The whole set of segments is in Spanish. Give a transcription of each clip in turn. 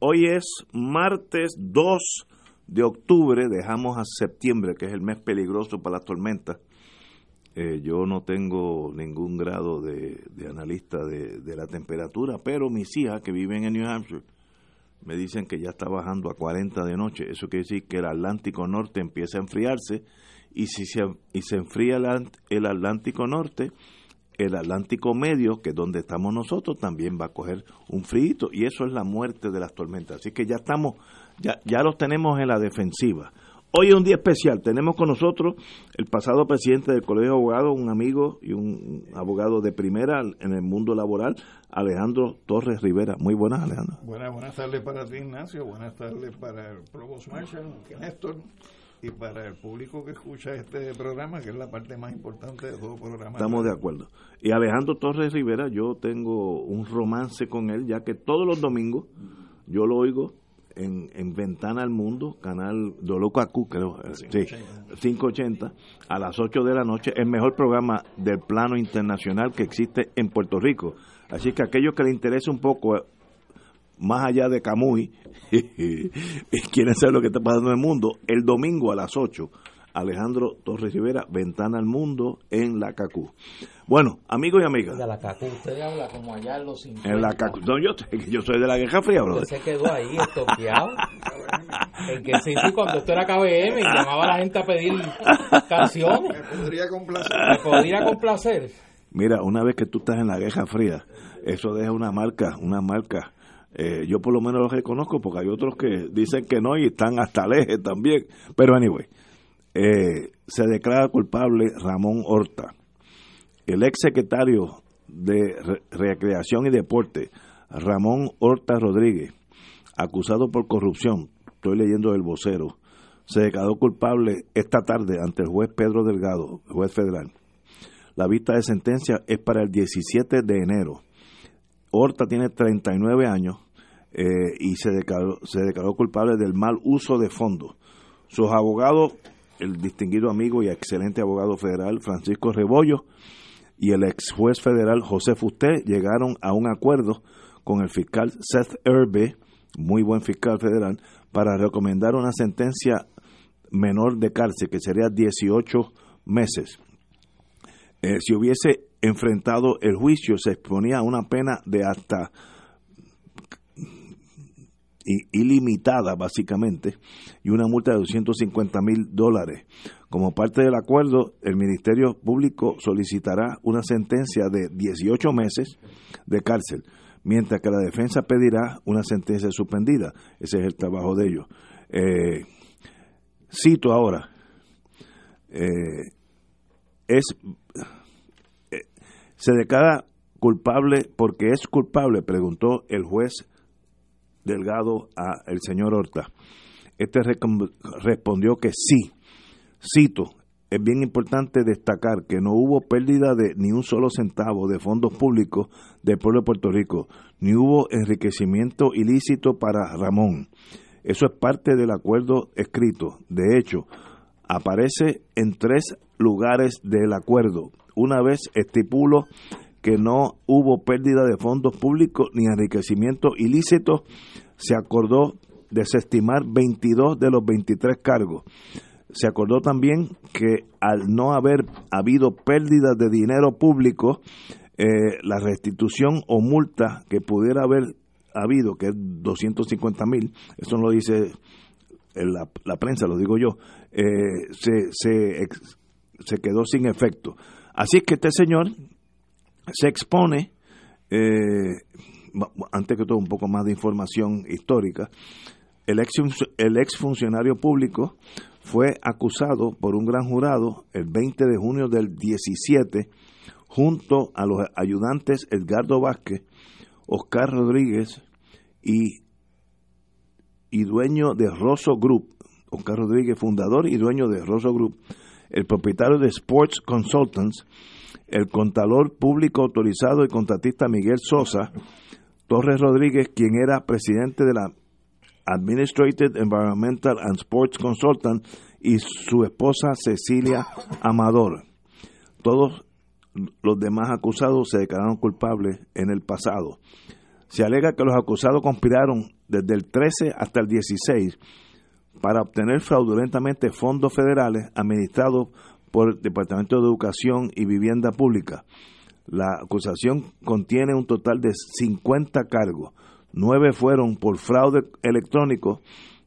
hoy es martes 2 de octubre, dejamos a septiembre, que es el mes peligroso para las tormentas. Eh, yo no tengo ningún grado de, analista de, la temperatura, pero mis hijas que viven en New Hampshire me dicen que ya está bajando a 40 de noche. Eso quiere decir que el Atlántico Norte empieza a enfriarse y si se, y se enfría el Atlántico Norte, el Atlántico Medio, que es donde estamos nosotros, también va a coger un frío y eso es la muerte de las tormentas. Así que ya estamos, ya, ya los tenemos en la defensiva. Hoy es un día especial. Tenemos con nosotros el pasado presidente del Colegio de Abogados, un amigo y un abogado de primera en el mundo laboral, Alejandro Torres Rivera. Muy buenas, Alejandro. Buenas, buenas tardes para ti, Ignacio. Buenas tardes para el Provost Marshall, Néstor y para el público que escucha este programa, que es la parte más importante de todo programa. Estamos de acuerdo. Y Alejandro Torres Rivera, yo tengo un romance con él, ya que todos los domingos yo lo oigo en, en Ventana al Mundo, canal Dolocacu, creo, 580. sí, 580, a las 8 de la noche, el mejor programa del plano internacional que existe en Puerto Rico. Así que aquellos que les interese un poco más allá de Camuy, quieren saber lo que está pasando en el mundo, el domingo a las 8, Alejandro Torres Rivera, Ventana al Mundo en la CACU. Bueno, amigos y amigas. De la CACU, usted habla como allá en los 50. En la CACU. No, yo, yo soy de la Guerra Fría, bro. Usted se quedó ahí estoqueado. en que sí, sí, cuando usted era KBM y llamaba a la gente a pedir canciones. Me podría complacer. Me podría complacer. Mira, una vez que tú estás en la Guerra Fría, eso deja una marca, una marca eh, yo por lo menos los reconozco porque hay otros que dicen que no y están hasta el eje también. Pero anyway, eh, se declara culpable Ramón Horta, el ex secretario de Re Recreación y Deporte, Ramón Horta Rodríguez, acusado por corrupción, estoy leyendo el vocero, se declaró culpable esta tarde ante el juez Pedro Delgado, juez federal. La vista de sentencia es para el 17 de enero. Horta tiene 39 años eh, y se declaró, se declaró culpable del mal uso de fondos. Sus abogados, el distinguido amigo y excelente abogado federal Francisco Rebollo y el ex juez federal José Fusté llegaron a un acuerdo con el fiscal Seth Erbe, muy buen fiscal federal, para recomendar una sentencia menor de cárcel, que sería 18 meses. Eh, si hubiese enfrentado el juicio se exponía a una pena de hasta ilimitada básicamente y una multa de 250 mil dólares. Como parte del acuerdo, el Ministerio Público solicitará una sentencia de 18 meses de cárcel, mientras que la defensa pedirá una sentencia suspendida. Ese es el trabajo de ellos. Eh, cito ahora, eh, es se declara culpable porque es culpable, preguntó el juez Delgado a el señor Horta. Este respondió que sí. Cito, es bien importante destacar que no hubo pérdida de ni un solo centavo de fondos públicos del pueblo de Puerto Rico, ni hubo enriquecimiento ilícito para Ramón. Eso es parte del acuerdo escrito. De hecho, aparece en tres lugares del acuerdo. Una vez estipulo que no hubo pérdida de fondos públicos ni enriquecimiento ilícito, se acordó desestimar 22 de los 23 cargos. Se acordó también que al no haber habido pérdida de dinero público, eh, la restitución o multa que pudiera haber habido, que es 250 mil, eso no lo dice la, prensa, lo digo yo, eh, se, se quedó sin efecto. Así que este señor se expone, eh, antes que todo un poco más de información histórica, el ex, funcionario público fue acusado por un gran jurado el 20 de junio del 17 junto a los ayudantes Edgardo Vázquez, Oscar Rodríguez y, y y dueño de Rosso Group, Oscar Rodríguez, fundador y dueño de Rosso Group, el propietario de Sports Consultants, el contador público autorizado y contratista Miguel Sosa, Torres Rodríguez, quien era presidente de la Administrated Environmental and Sports Consultant, y su esposa Cecilia Amador. Todos los demás acusados se declararon culpables en el pasado. Se alega que los acusados conspiraron desde el 13 hasta el 16 para obtener fraudulentamente fondos federales administrados por el Departamento de Educación y Vivienda Pública. La acusación contiene un total de 50 cargos. Nueve fueron por fraude electrónico,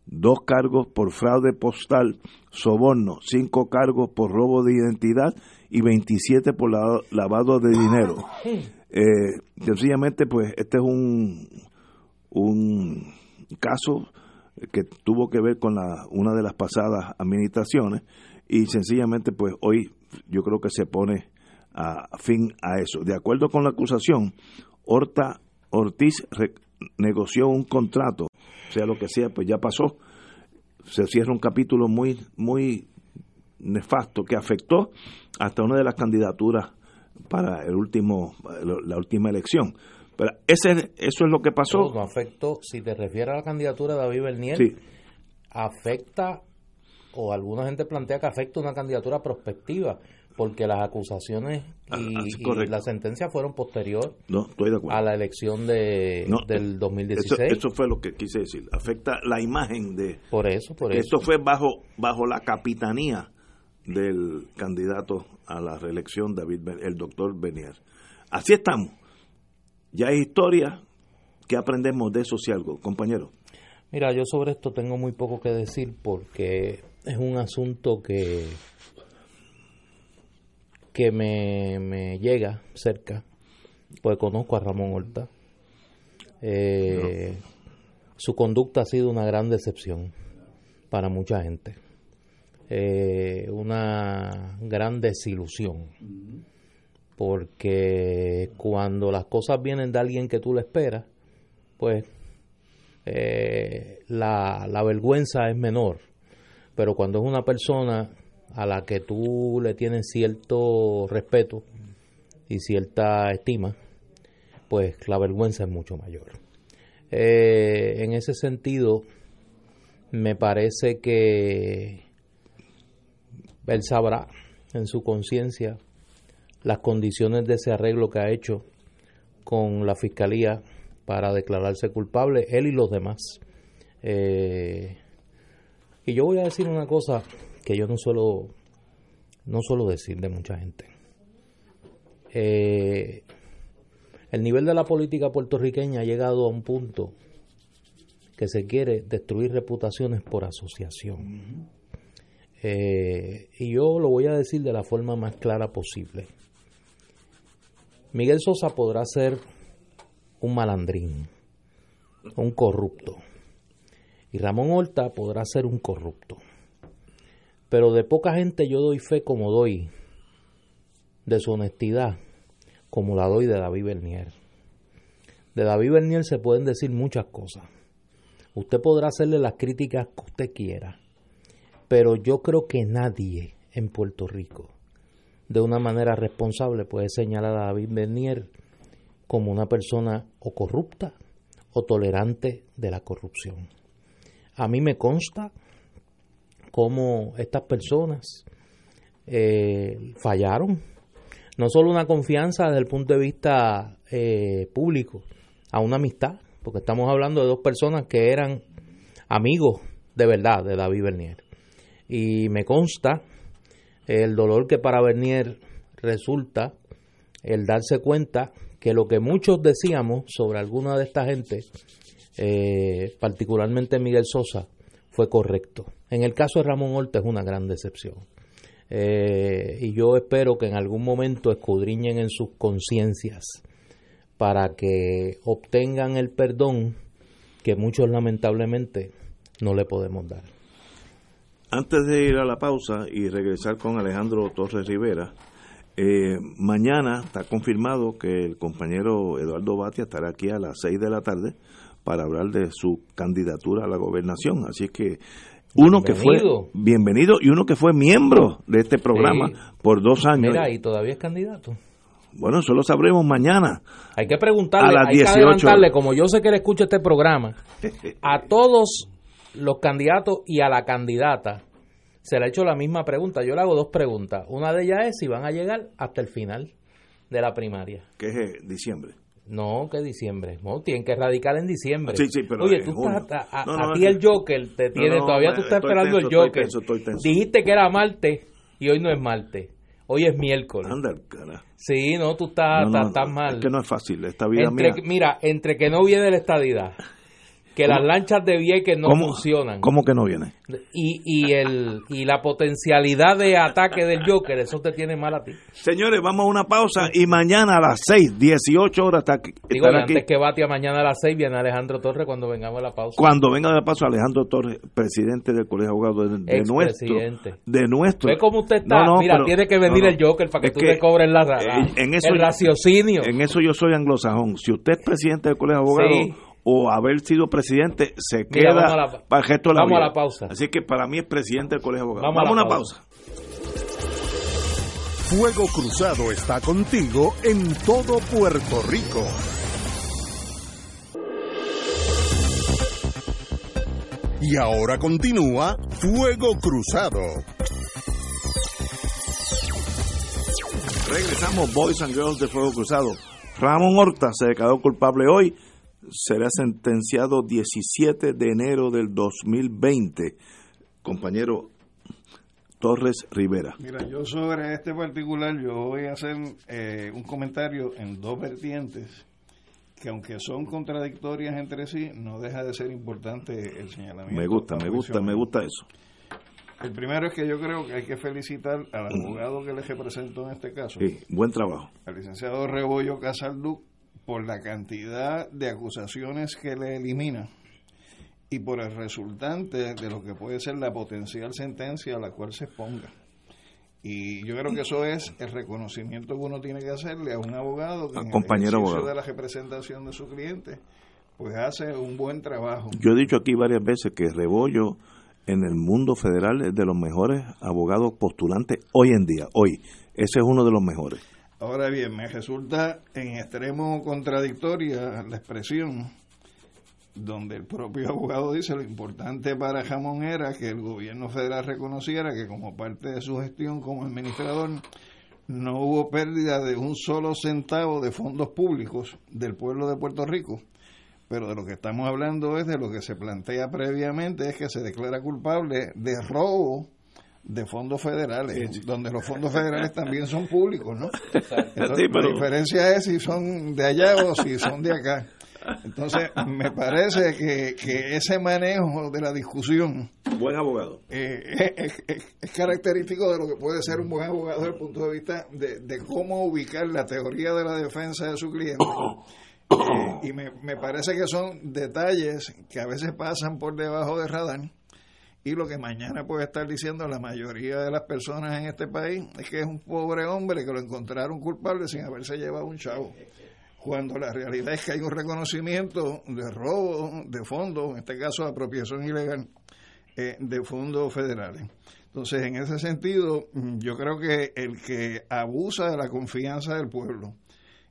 dos cargos por fraude postal, soborno, cinco cargos por robo de identidad y 27 por lavado de dinero. Eh, sencillamente, pues, este es un, un caso que tuvo que ver con la, una de las pasadas administraciones y sencillamente, pues, hoy yo creo que se pone a fin a eso. De acuerdo con la acusación, Horta Ortiz negoció un contrato, sea lo que sea, pues ya pasó. Se cierra un capítulo muy, muy nefasto que afectó hasta una de las candidaturas para el último la última elección. Ese eso es lo que pasó. No, afectó, si te refieres a la candidatura de David Bernier, afecta o alguna gente plantea que afecta una candidatura prospectiva porque las acusaciones ah, y, la sentencia fueron posterior a la elección de, del 2016. Eso, eso, fue lo que quise decir. Afecta la imagen de... Por eso, por eso. Esto fue bajo, bajo la capitanía del candidato a la reelección, David, el doctor Benier. Así estamos. Ya hay historia. ¿Qué aprendemos de eso si algo, compañero? Mira, yo sobre esto tengo muy poco que decir porque es un asunto que que me, me llega cerca, pues conozco a Ramón Horta. Eh, su conducta ha sido una gran decepción para mucha gente. Eh, una gran desilusión. Porque cuando las cosas vienen de alguien que tú le esperas, pues eh, la, la vergüenza es menor. Pero cuando es una persona a la que tú le tienes cierto respeto y cierta estima, pues la vergüenza es mucho mayor. Eh, en ese sentido, me parece que él sabrá en su conciencia las condiciones de ese arreglo que ha hecho con la fiscalía para declararse culpable, él y los demás. Eh, y yo voy a decir una cosa que yo no suelo, no suelo decir de mucha gente. Eh, el nivel de la política puertorriqueña ha llegado a un punto que se quiere destruir reputaciones por asociación. Eh, y yo lo voy a decir de la forma más clara posible. Miguel Sosa podrá ser un malandrín, un corrupto, y Ramón Horta podrá ser un corrupto. Pero de poca gente yo doy fe como doy de su honestidad, como la doy de David Bernier. De David Bernier se pueden decir muchas cosas. Usted podrá hacerle las críticas que usted quiera, pero yo creo que nadie en Puerto Rico, de una manera responsable, puede señalar a David Bernier como una persona o corrupta o tolerante de la corrupción. A mí me consta cómo estas personas eh, fallaron. No solo una confianza desde el punto de vista eh, público, a una amistad, porque estamos hablando de dos personas que eran amigos de verdad de David Bernier. Y me consta el dolor que para Bernier resulta el darse cuenta que lo que muchos decíamos sobre alguna de esta gente, eh, particularmente Miguel Sosa, fue correcto. En el caso de Ramón Horta es una gran decepción. Eh, y yo espero que en algún momento escudriñen en sus conciencias para que obtengan el perdón que muchos lamentablemente no le podemos dar. Antes de ir a la pausa y regresar con Alejandro Torres Rivera, eh, mañana está confirmado que el compañero Eduardo Batia estará aquí a las 6 de la tarde para hablar de su candidatura a la gobernación. Así que uno que fue Bienvenido. y uno que fue miembro de este programa Sí. por dos años. Mira, y todavía es candidato. Bueno, eso lo sabremos mañana. Hay que preguntarle, A las hay 18 que adelantarle, como yo sé que él escucha este programa, a todos los candidatos y a la candidata se le ha hecho la misma pregunta. Yo le hago dos preguntas. Una de ellas es si van a llegar hasta el final de la primaria. que es eh, diciembre. No, que diciembre. No, tienen que radicar en diciembre. Sí, sí, pero Oye, tú estás, a, a- No, no, a ti el Joker te tiene, todavía tú estás esperando tenso, el estoy Joker. tenso, estoy tenso. Dijiste que era martes y hoy no es martes. Hoy es miércoles. Anda, cara. Sí, no, tú estás, estás, estás mal. Es que no es fácil, esta vida Entre- mía. Mira, entre que no viene la estadidad, que las lanchas de Vieques no ¿Cómo- funcionan ¿Cómo que no viene? y, y, el, y la potencialidad de ataque del Joker, eso te tiene mal a ti. Señores, vamos a una pausa y mañana a las 6, 18 horas está aquí, Digo, aquí. antes que Batia mañana a las 6 viene Alejandro Torres cuando vengamos a la pausa. Cuando venga de paso Alejandro Torres, presidente del Colegio de Abogados de, de nuestro. De nuestro. ¿Ve cómo usted está? No, no, Mira, pero- tiene que venir no, el Joker para que tú te cobres la, la- eh, en eso el raciocinio. En eso yo soy anglosajón. Si usted es presidente del Colegio de Abogados Sí. O haber sido presidente, se Mira, queda la- para el resto de la vamos a vida. la pausa. Así que para mí es presidente del Colegio de Abogados. Vamos a la una pausa. pausa. Fuego Cruzado está contigo en todo Puerto Rico. Y ahora continúa Fuego Cruzado. Regresamos, Boys and Girls de Fuego Cruzado. Ramón Horta se declaró culpable hoy. Será sentenciado 17 de enero del 2020. Compañero Torres Rivera. Mira, yo sobre este particular, yo voy a hacer eh, un comentario en dos vertientes que aunque son contradictorias entre sí, no deja de ser importante el señalamiento. Me gusta, me gusta, me gusta eso. El primero es que yo creo que hay que felicitar al abogado que le representó en este caso, Sí, buen trabajo. al licenciado Rebollo Casalduc, por la cantidad de acusaciones que le elimina y por el resultante de lo que puede ser la potencial sentencia a la cual se exponga. Y yo creo que eso es el reconocimiento que uno tiene que hacerle a un abogado que A en compañero abogado. de la representación de su cliente pues hace un buen trabajo. Yo he dicho aquí varias veces que Rebollo en el mundo federal es de los mejores abogados postulantes hoy en día, hoy. Ese es uno de los mejores. Ahora bien, me resulta en extremo contradictoria la expresión donde el propio abogado dice lo importante para Jamón era que el gobierno federal reconociera que como parte de su gestión como administrador no hubo pérdida de un solo centavo de fondos públicos del pueblo de Puerto Rico. Pero de lo que estamos hablando es de lo que se plantea previamente, es que se declara culpable de robo de fondos federales, donde los fondos federales también son públicos, ¿no? Entonces, Sí, pero- La diferencia es si son de allá o si son de acá. Entonces, me parece que, que ese manejo de la discusión Buen abogado. eh, es, es- es característico de lo que puede ser un buen abogado desde el punto de vista de, de cómo ubicar la teoría de la defensa de su cliente. Eh, y me, me parece que son detalles que a veces pasan por debajo del radar. Y lo que mañana puede estar diciendo la mayoría de las personas en este país es que es un pobre hombre que lo encontraron culpable sin haberse llevado un chavo. Cuando la realidad es que hay un reconocimiento de robo de fondos, en este caso apropiación ilegal, eh, de fondos federales. Entonces, en ese sentido, yo creo que el que abusa de la confianza del pueblo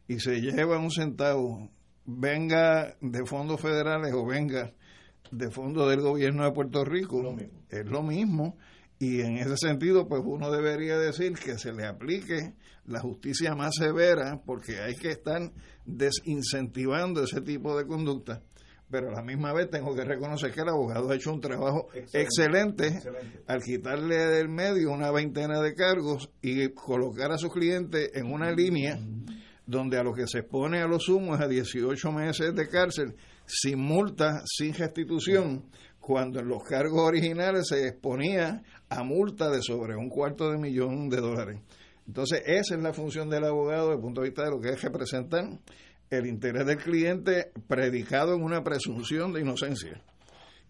y se lleva un centavo, venga de fondos federales o venga de fondos del gobierno de Puerto Rico, es lo mismo. Y en ese sentido, pues uno debería decir que se le aplique la justicia más severa porque hay que estar desincentivando ese tipo de conducta. Pero a la misma vez tengo que reconocer que el abogado ha hecho un trabajo excelente, al quitarle del medio una veintena de cargos y colocar a sus clientes en una línea donde a lo que se expone a lo sumo es a 18 meses de cárcel, sin multa, sin restitución, cuando en los cargos originales se exponía a multa de sobre un cuarto de millón de dólares. Entonces, esa es la función del abogado desde el punto de vista de lo que es representar el interés del cliente predicado en una presunción de inocencia,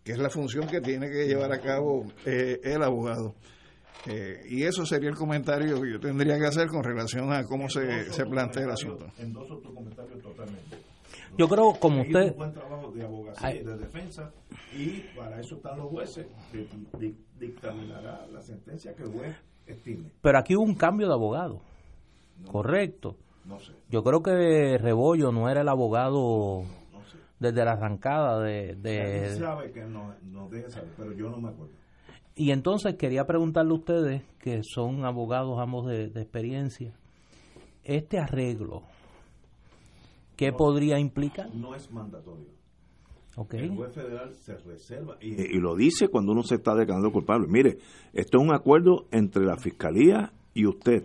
que es la función que tiene que llevar a cabo eh, el abogado. Eh, y eso sería el comentario que yo tendría que hacer con relación a cómo se, se plantea el asunto. Yo creo, como Hay usted... un buen trabajo de abogacía y de defensa y para eso están los jueces que di- dictaminará la sentencia que el juez estime. Pero aquí hubo un cambio de abogado. Correcto. No sé, Yo creo que Rebollo no era el abogado no sé. desde la arrancada de... Él de- sabe que no, no deje saber, pero yo no me acuerdo. Y entonces quería preguntarle a ustedes, que son abogados ambos de, de experiencia, este arreglo, ¿qué podría implicar? No es mandatorio. ¿Ok? El juez federal se reserva y, y lo dice cuando uno se está declarando culpable. Mire, esto es un acuerdo entre la fiscalía y usted.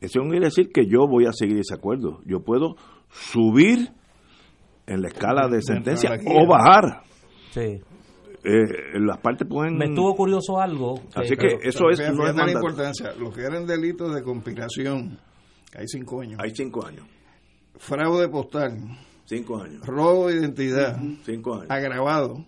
Eso no quiere decir que yo voy a seguir ese acuerdo. Yo puedo subir en la escala de sentencia o bajar. Sí. Eh, las partes pueden. Me estuvo curioso algo. Así que eso es, Fíjate no es importancia. Los que eran delitos de conspiración, hay cinco años. Hay cinco años. Fraude postal, Cinco años. robo de identidad, Cinco años. agravado,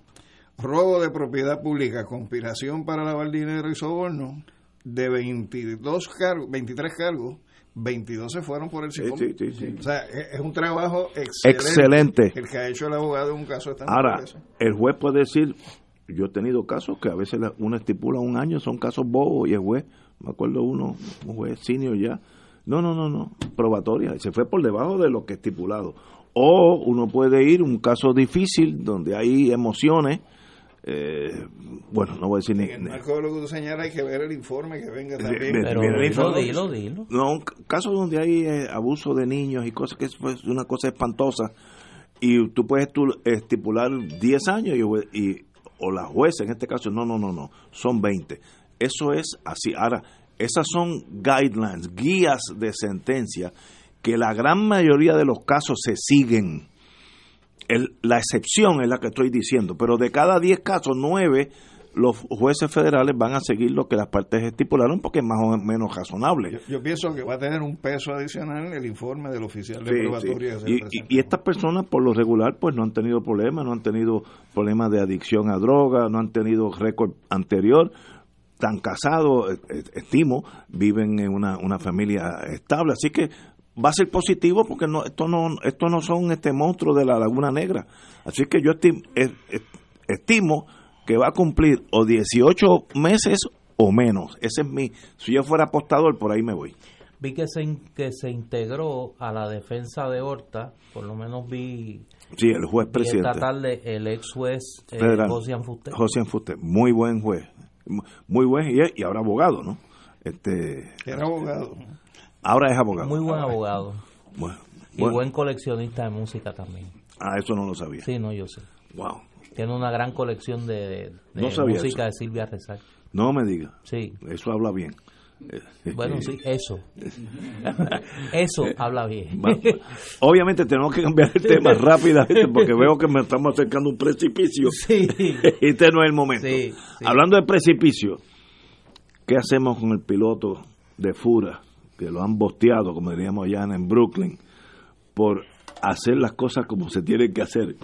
robo de propiedad pública, conspiración para lavar dinero y soborno, de 22 cargos, 23 cargos, 22 se fueron por el SICOM. sí, sí, sí. O sea, es un trabajo excelente, Excelente. el que ha hecho el abogado en un caso esta Ahora, el juez puede decir, yo he tenido casos que a veces uno estipula un año, son casos bobos, y el juez, me acuerdo uno, un juez senior ya, no, no, no, no, probatoria, se fue por debajo de lo que estipulado. O uno puede ir un caso difícil donde hay emociones, eh, bueno, no voy a decir ni... En el marco de lo que tú señalas hay que ver el informe que venga también. Pero dilo, dilo, dilo. No, un c- caso donde hay eh, abuso de niños y cosas que es pues, una cosa espantosa y tú puedes tú estipular 10 años y, y- o la jueza en este caso no, no, no, no, son 20. Eso es así. Ahora, esas son guidelines, guías de sentencia que la gran mayoría de los casos se siguen. El- la excepción es la que estoy diciendo, pero de cada 10 casos, 9 los jueces federales van a seguir lo que las partes estipularon porque es más o menos razonable. Yo, yo pienso que va a tener un peso adicional en el informe del oficial de Sí, probatoria. sí. y- y estas personas por lo regular pues no han tenido problemas, no han tenido problemas de adicción a droga, no han tenido récord anterior, están casados, eh, eh, estimo, viven en una, una familia estable, así que va a ser positivo porque no esto no esto no son este monstruo de la Laguna Negra, así que yo estim- eh, estimo que va a cumplir o 18 meses o menos. Ese es mi si yo fuera apostador por ahí me voy. Vi que se, que se integró a la defensa de Horta, por lo menos vi, Sí, el juez presidente. esta tarde el ex juez eh. Josian Fuster. José muy buen juez, muy buen y, y ahora abogado, ¿no? Este, Era abogado. ahora es abogado. Muy buen abogado. Bueno, Y bueno. buen coleccionista de música también. Ah, eso no lo sabía. Sí, no, yo sé. Wow. Tiene una gran colección de, de No sabía música eso. de Silvia Rezar. No me diga. Sí. Eso habla bien. Eh, Bueno, eh, sí, eso. eso habla bien. Obviamente tenemos que cambiar el tema rápidamente porque veo que me estamos acercando a un precipicio. Sí. este no es el momento. Sí, sí. Hablando de precipicio, ¿qué hacemos con el piloto de Fura, que lo han bosteado, como diríamos allá en Brooklyn, por hacer las cosas como se tienen que hacer?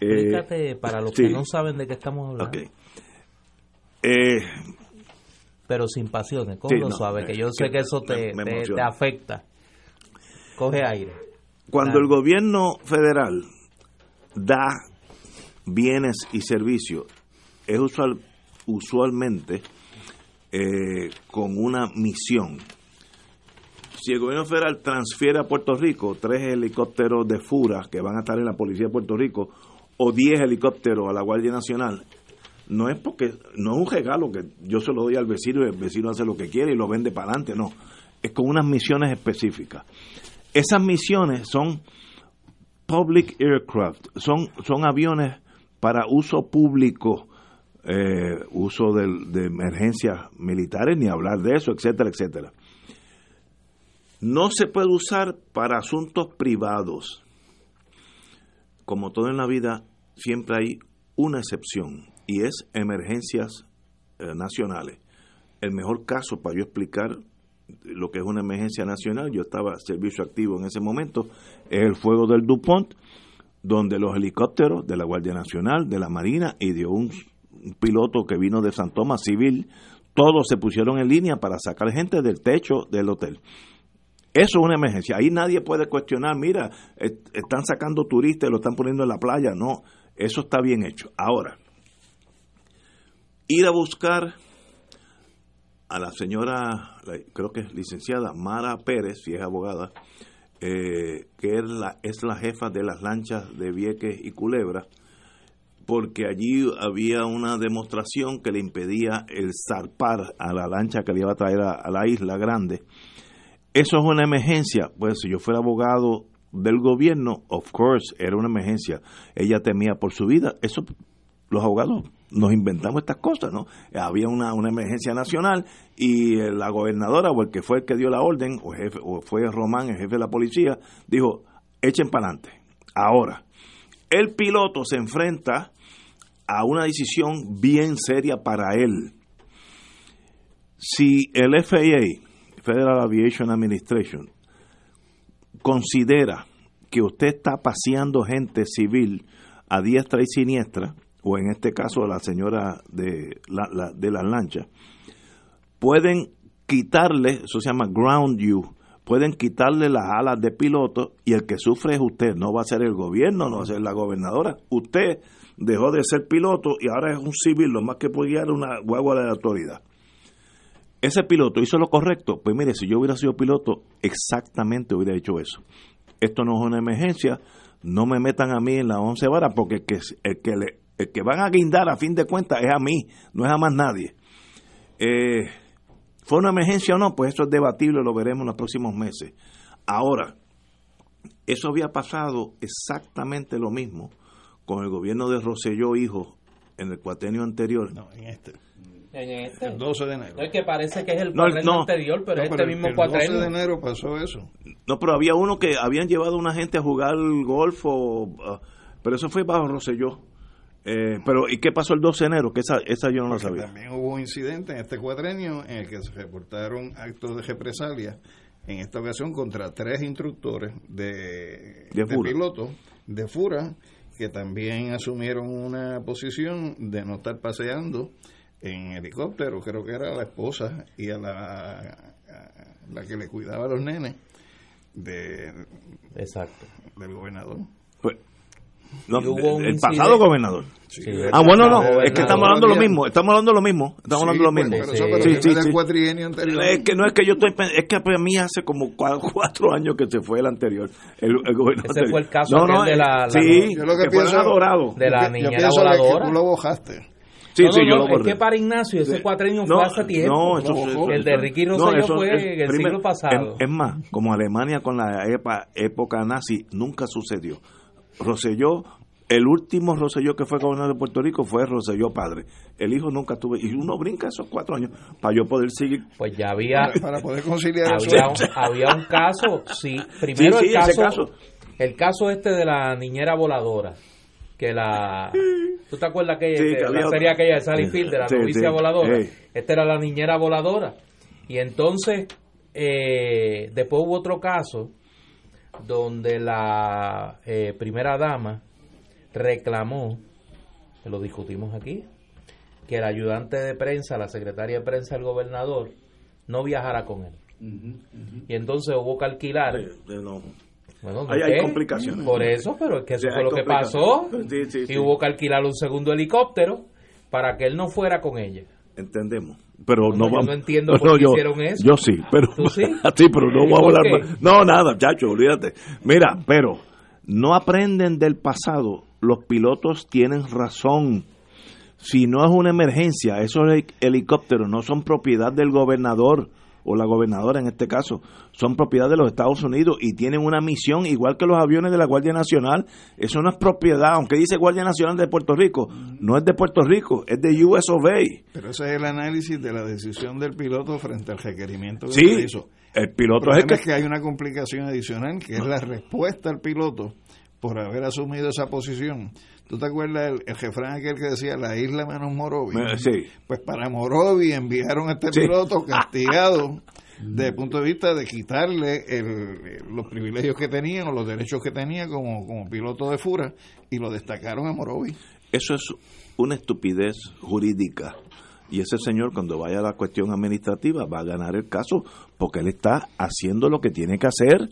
Eh, Explícate para los sí. que no saben de qué estamos hablando. ok. Eh, Pero sin pasiones, cógelo Sí, no, suave, que yo sé que eso te, me- me te- afecta. Coge aire. Cuando Claro. el gobierno federal da bienes y servicios, es usual, usualmente eh, con una misión. Si el gobierno federal transfiere a Puerto Rico tres helicópteros de FURA que van a estar en la Policía de Puerto Rico o diez helicópteros a la Guardia Nacional, no es porque no es un regalo que yo se lo doy al vecino y el vecino hace lo que quiere y lo vende para adelante, no. Es con unas misiones específicas. Esas misiones son public aircraft, son, son aviones para uso público, eh, uso del- de, emergencias militares, ni hablar de eso, etcétera, etcétera. No se puede usar para asuntos privados. Como todo en la vida, siempre hay una excepción y es emergencias eh, nacionales. El mejor caso para yo explicar lo que es una emergencia nacional, yo estaba servicio activo en ese momento, es el fuego del DuPont, donde los helicópteros de la Guardia Nacional, de la Marina y de un, piloto que vino de San Tomás civil, todos se pusieron en línea para sacar gente del techo del hotel. Eso es una emergencia. Ahí nadie puede cuestionar, mira, están sacando turistas y lo están poniendo en la playa. No, eso está bien hecho. Ahora, ir a buscar a la señora, creo que es licenciada Mara Pérez, si es abogada, eh, que es la, es la jefa de las lanchas de Vieques y Culebra, porque allí había una demostración que le impedía el zarpar a la lancha que le iba a traer a, la isla grande. Eso es una emergencia. Pues si yo fuera abogado del gobierno, of course, era una emergencia. Ella temía por su vida. Eso los abogados nos inventamos estas cosas, ¿no? Había una, una emergencia nacional y la gobernadora o el que fue el que dio la orden, o, jefe, o fue Román, el jefe de la policía, dijo, echen para adelante. Ahora, el piloto se enfrenta a una decisión bien seria para él. Si el FAA, Federal Aviation Administration, considera que usted está paseando gente civil a diestra y siniestra, o en este caso la señora de, la, de las lanchas, pueden quitarle, eso se llama ground you, pueden quitarle las alas de piloto y el que sufre es usted, no va a ser el gobierno, no va a ser la gobernadora. Usted dejó de ser piloto y ahora es un civil, lo más que puede guiar una guagua de la autoridad. Ese piloto hizo lo correcto. Pues mire, si yo hubiera sido piloto, exactamente hubiera hecho eso. Esto no es una emergencia, no me metan a mí en la once varas porque que, el que, le, el que van a guindar a fin de cuentas es a mí, no es a más nadie. Eh, ¿Fue una emergencia o no? Pues eso es debatible, lo veremos en los próximos meses. Ahora, eso había pasado exactamente lo mismo con el gobierno de Roselló Hijo en el cuatenio anterior. No, en este. En este. El 12 de enero. Es que parece que es el no, anterior, pero este mismo el, el 12 de enero pasó eso. No, pero había uno que habían llevado a una gente a jugar golf, o, uh, pero eso fue bajo Roselló. Eh, pero, ¿y qué pasó el 12 de enero? Que esa, esa yo no la sabía. También hubo un incidente en este cuadrenio en el que se reportaron actos de represalia, en esta ocasión contra tres instructores de, de, de pilotos de FURA, que también asumieron una posición de no estar paseando en helicóptero, creo que era la esposa y a la, la que le cuidaba a los nenes de, Exacto. del gobernador. Pues, el pasado gobernador. ah, bueno, no, es que estamos hablando lo mismo, estamos hablando lo mismo, estamos hablando lo mismo. Es que no es que yo estoy, es que para mí hace como cuatro años que se fue el anterior, el, gobernador. Ese fue el caso de la, la, sí, yo lo que, pienso, adorado. de la niñera voladora. Que tú lo bojaste. Sí, sí, yo lo Es que para Ignacio ese cuatrenio fue hace tiempo. No, eso, el de Ricky Rosselló fue en el siglo pasado. Es, más, como Alemania con la época nazi nunca sucedió. Roselló el último Roselló que fue gobernador de Puerto Rico fue Roselló padre. El hijo nunca tuve. Y uno brinca esos cuatro años para yo poder seguir. Pues ya había. Para, poder conciliar había, un, había un caso, sí. Primero el, caso, el caso este de la niñera voladora. Que la. ¿Tú te acuerdas que, la serie aquella de Sally Field, de la novicia voladora? Esta era la niñera voladora. Y entonces, eh, después hubo otro caso donde la eh, primera dama reclamó, que lo discutimos aquí, que el ayudante de prensa, la secretaria de prensa del gobernador, no viajara con él. Y entonces hubo que alquilar. bueno, hay complicaciones. Por eso, pero es que eso fue lo que pasó. y hubo que alquilar un segundo helicóptero para que él no fuera con ella. Entendemos. Pero no, vamos. no entiendo por qué hicieron eso. Yo sí, pero. sí? sí, pero no vamos a hablar más. No, nada, chacho, olvídate. Mira, pero no aprenden del pasado los pilotos tienen razón. Si no es una emergencia, esos helicópteros no son propiedad del gobernador o la gobernadora en este caso, son propiedad de los Estados Unidos y tienen una misión igual que los aviones de la Guardia Nacional. Eso no es propiedad, aunque dice Guardia Nacional de Puerto Rico, no es de Puerto Rico, es de US of Pero ese es el análisis de la decisión del piloto frente al requerimiento que sí, hizo. El piloto es, que... es que hay una complicación adicional que es la respuesta al piloto por haber asumido esa posición. ¿Tú te acuerdas el, el jefrán aquel que decía la isla menos Morovi? Sí. Pues para Morovi enviaron a este piloto castigado desde el punto de vista de quitarle los privilegios que tenía o los derechos que tenía como, como piloto de Fura y lo destacaron a Morovi. Eso es una estupidez jurídica. Y ese señor cuando vaya a la cuestión administrativa va a ganar el caso porque él está haciendo lo que tiene que hacer.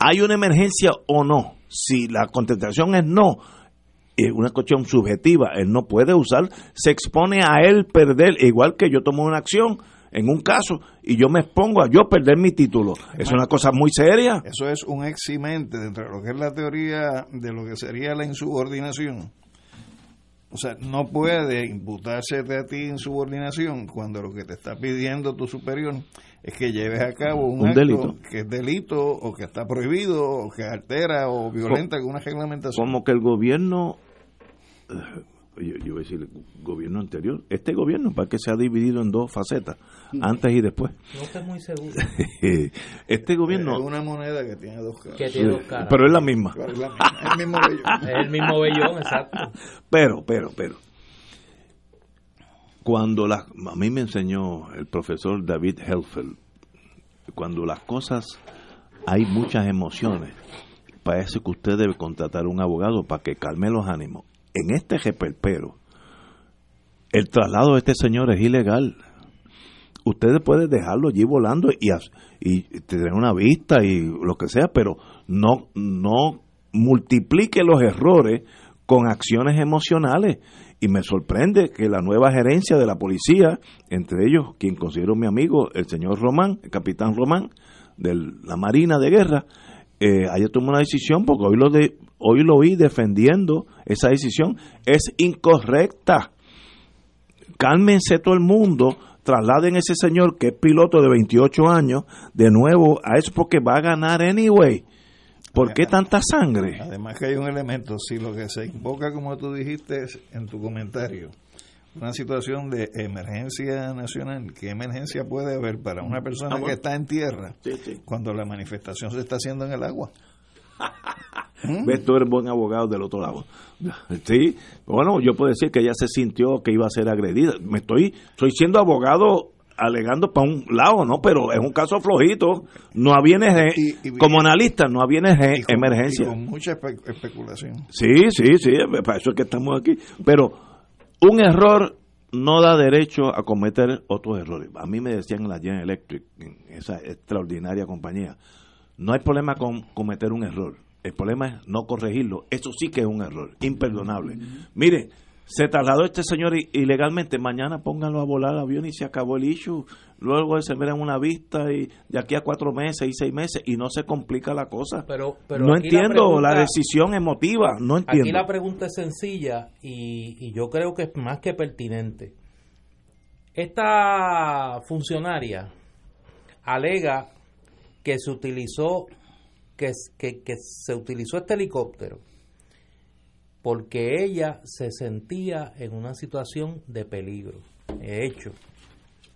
¿Hay una emergencia o no? Si la contestación es no, una cuestión subjetiva, él no puede usar, se expone a él perder, igual que yo tomo una acción en un caso y yo me expongo a yo perder mi título. Es una cosa muy seria. Eso es un eximente dentro de lo que es la teoría de lo que sería la insubordinación. O sea, no puede imputarse a ti insubordinación cuando lo que te está pidiendo tu superior es que lleves a cabo un, acto delito. que es delito o que está prohibido o que altera o violenta alguna reglamentación. Como que el gobierno, eh, yo, yo voy a decir el gobierno anterior, este gobierno para que se ha dividido en dos facetas, antes y después. No estoy muy seguro. este gobierno, Es una moneda que tiene dos caras. Que tiene dos caras. pero es la misma. Es la misma, es el mismo bello. Es el mismo vellón, exacto. Pero, pero, pero. Cuando las, a mí me enseñó el profesor David Helfeld, cuando las cosas hay muchas emociones, parece que usted debe contratar un abogado para que calme los ánimos. En este reperpero, el traslado de este señor es ilegal. Ustedes pueden dejarlo allí volando y, y tener una vista y lo que sea, pero no, no multiplique los errores con acciones emocionales. Y me sorprende que la nueva gerencia de la policía, entre ellos quien considero mi amigo, el señor Román, el capitán Román, de la Marina de Guerra, eh, haya tomado una decisión, porque hoy lo, de, hoy lo oí defendiendo esa decisión, es incorrecta. Cálmense todo el mundo, trasladen a ese señor que es piloto de 28 años de nuevo a eso porque va a ganar anyway. ¿Por qué tanta sangre? Además que hay un elemento, si lo que se invoca, como tú dijiste en tu comentario, una situación de emergencia nacional, ¿qué emergencia puede haber para una persona Ah, bueno. que está en tierra Sí, sí. cuando la manifestación se está haciendo en el agua? ¿Ves? Tú eres buen abogado del otro lado. Sí, bueno, yo puedo decir que ella se sintió que iba a ser agredida. Me estoy, estoy siendo abogado alegando para un lado, ¿no? Pero es un caso flojito. No había. Y- y- como analista, no había emergencia. y con mucha espe- especulación. Sí, sí, sí, para eso es que estamos aquí. Pero un error no da derecho a cometer otros errores. A mí me decían en la General Electric, en esa extraordinaria compañía, no hay problema con cometer un error. El problema es no corregirlo. Eso sí que es un error, imperdonable. Mire, se trasladó este señor ilegalmente, mañana pónganlo a volar el avión y se acabó el issue. Luego se verá en una vista y de aquí a cuatro meses y seis meses y no se complica la cosa. Pero, pero no la entiendo la, decisión emotiva, no entiendo. Aquí la pregunta es sencilla y, y yo creo que es más que pertinente. Esta funcionaria alega que se utilizó que, que, que se utilizó este helicóptero porque ella se sentía en una situación de peligro. De hecho,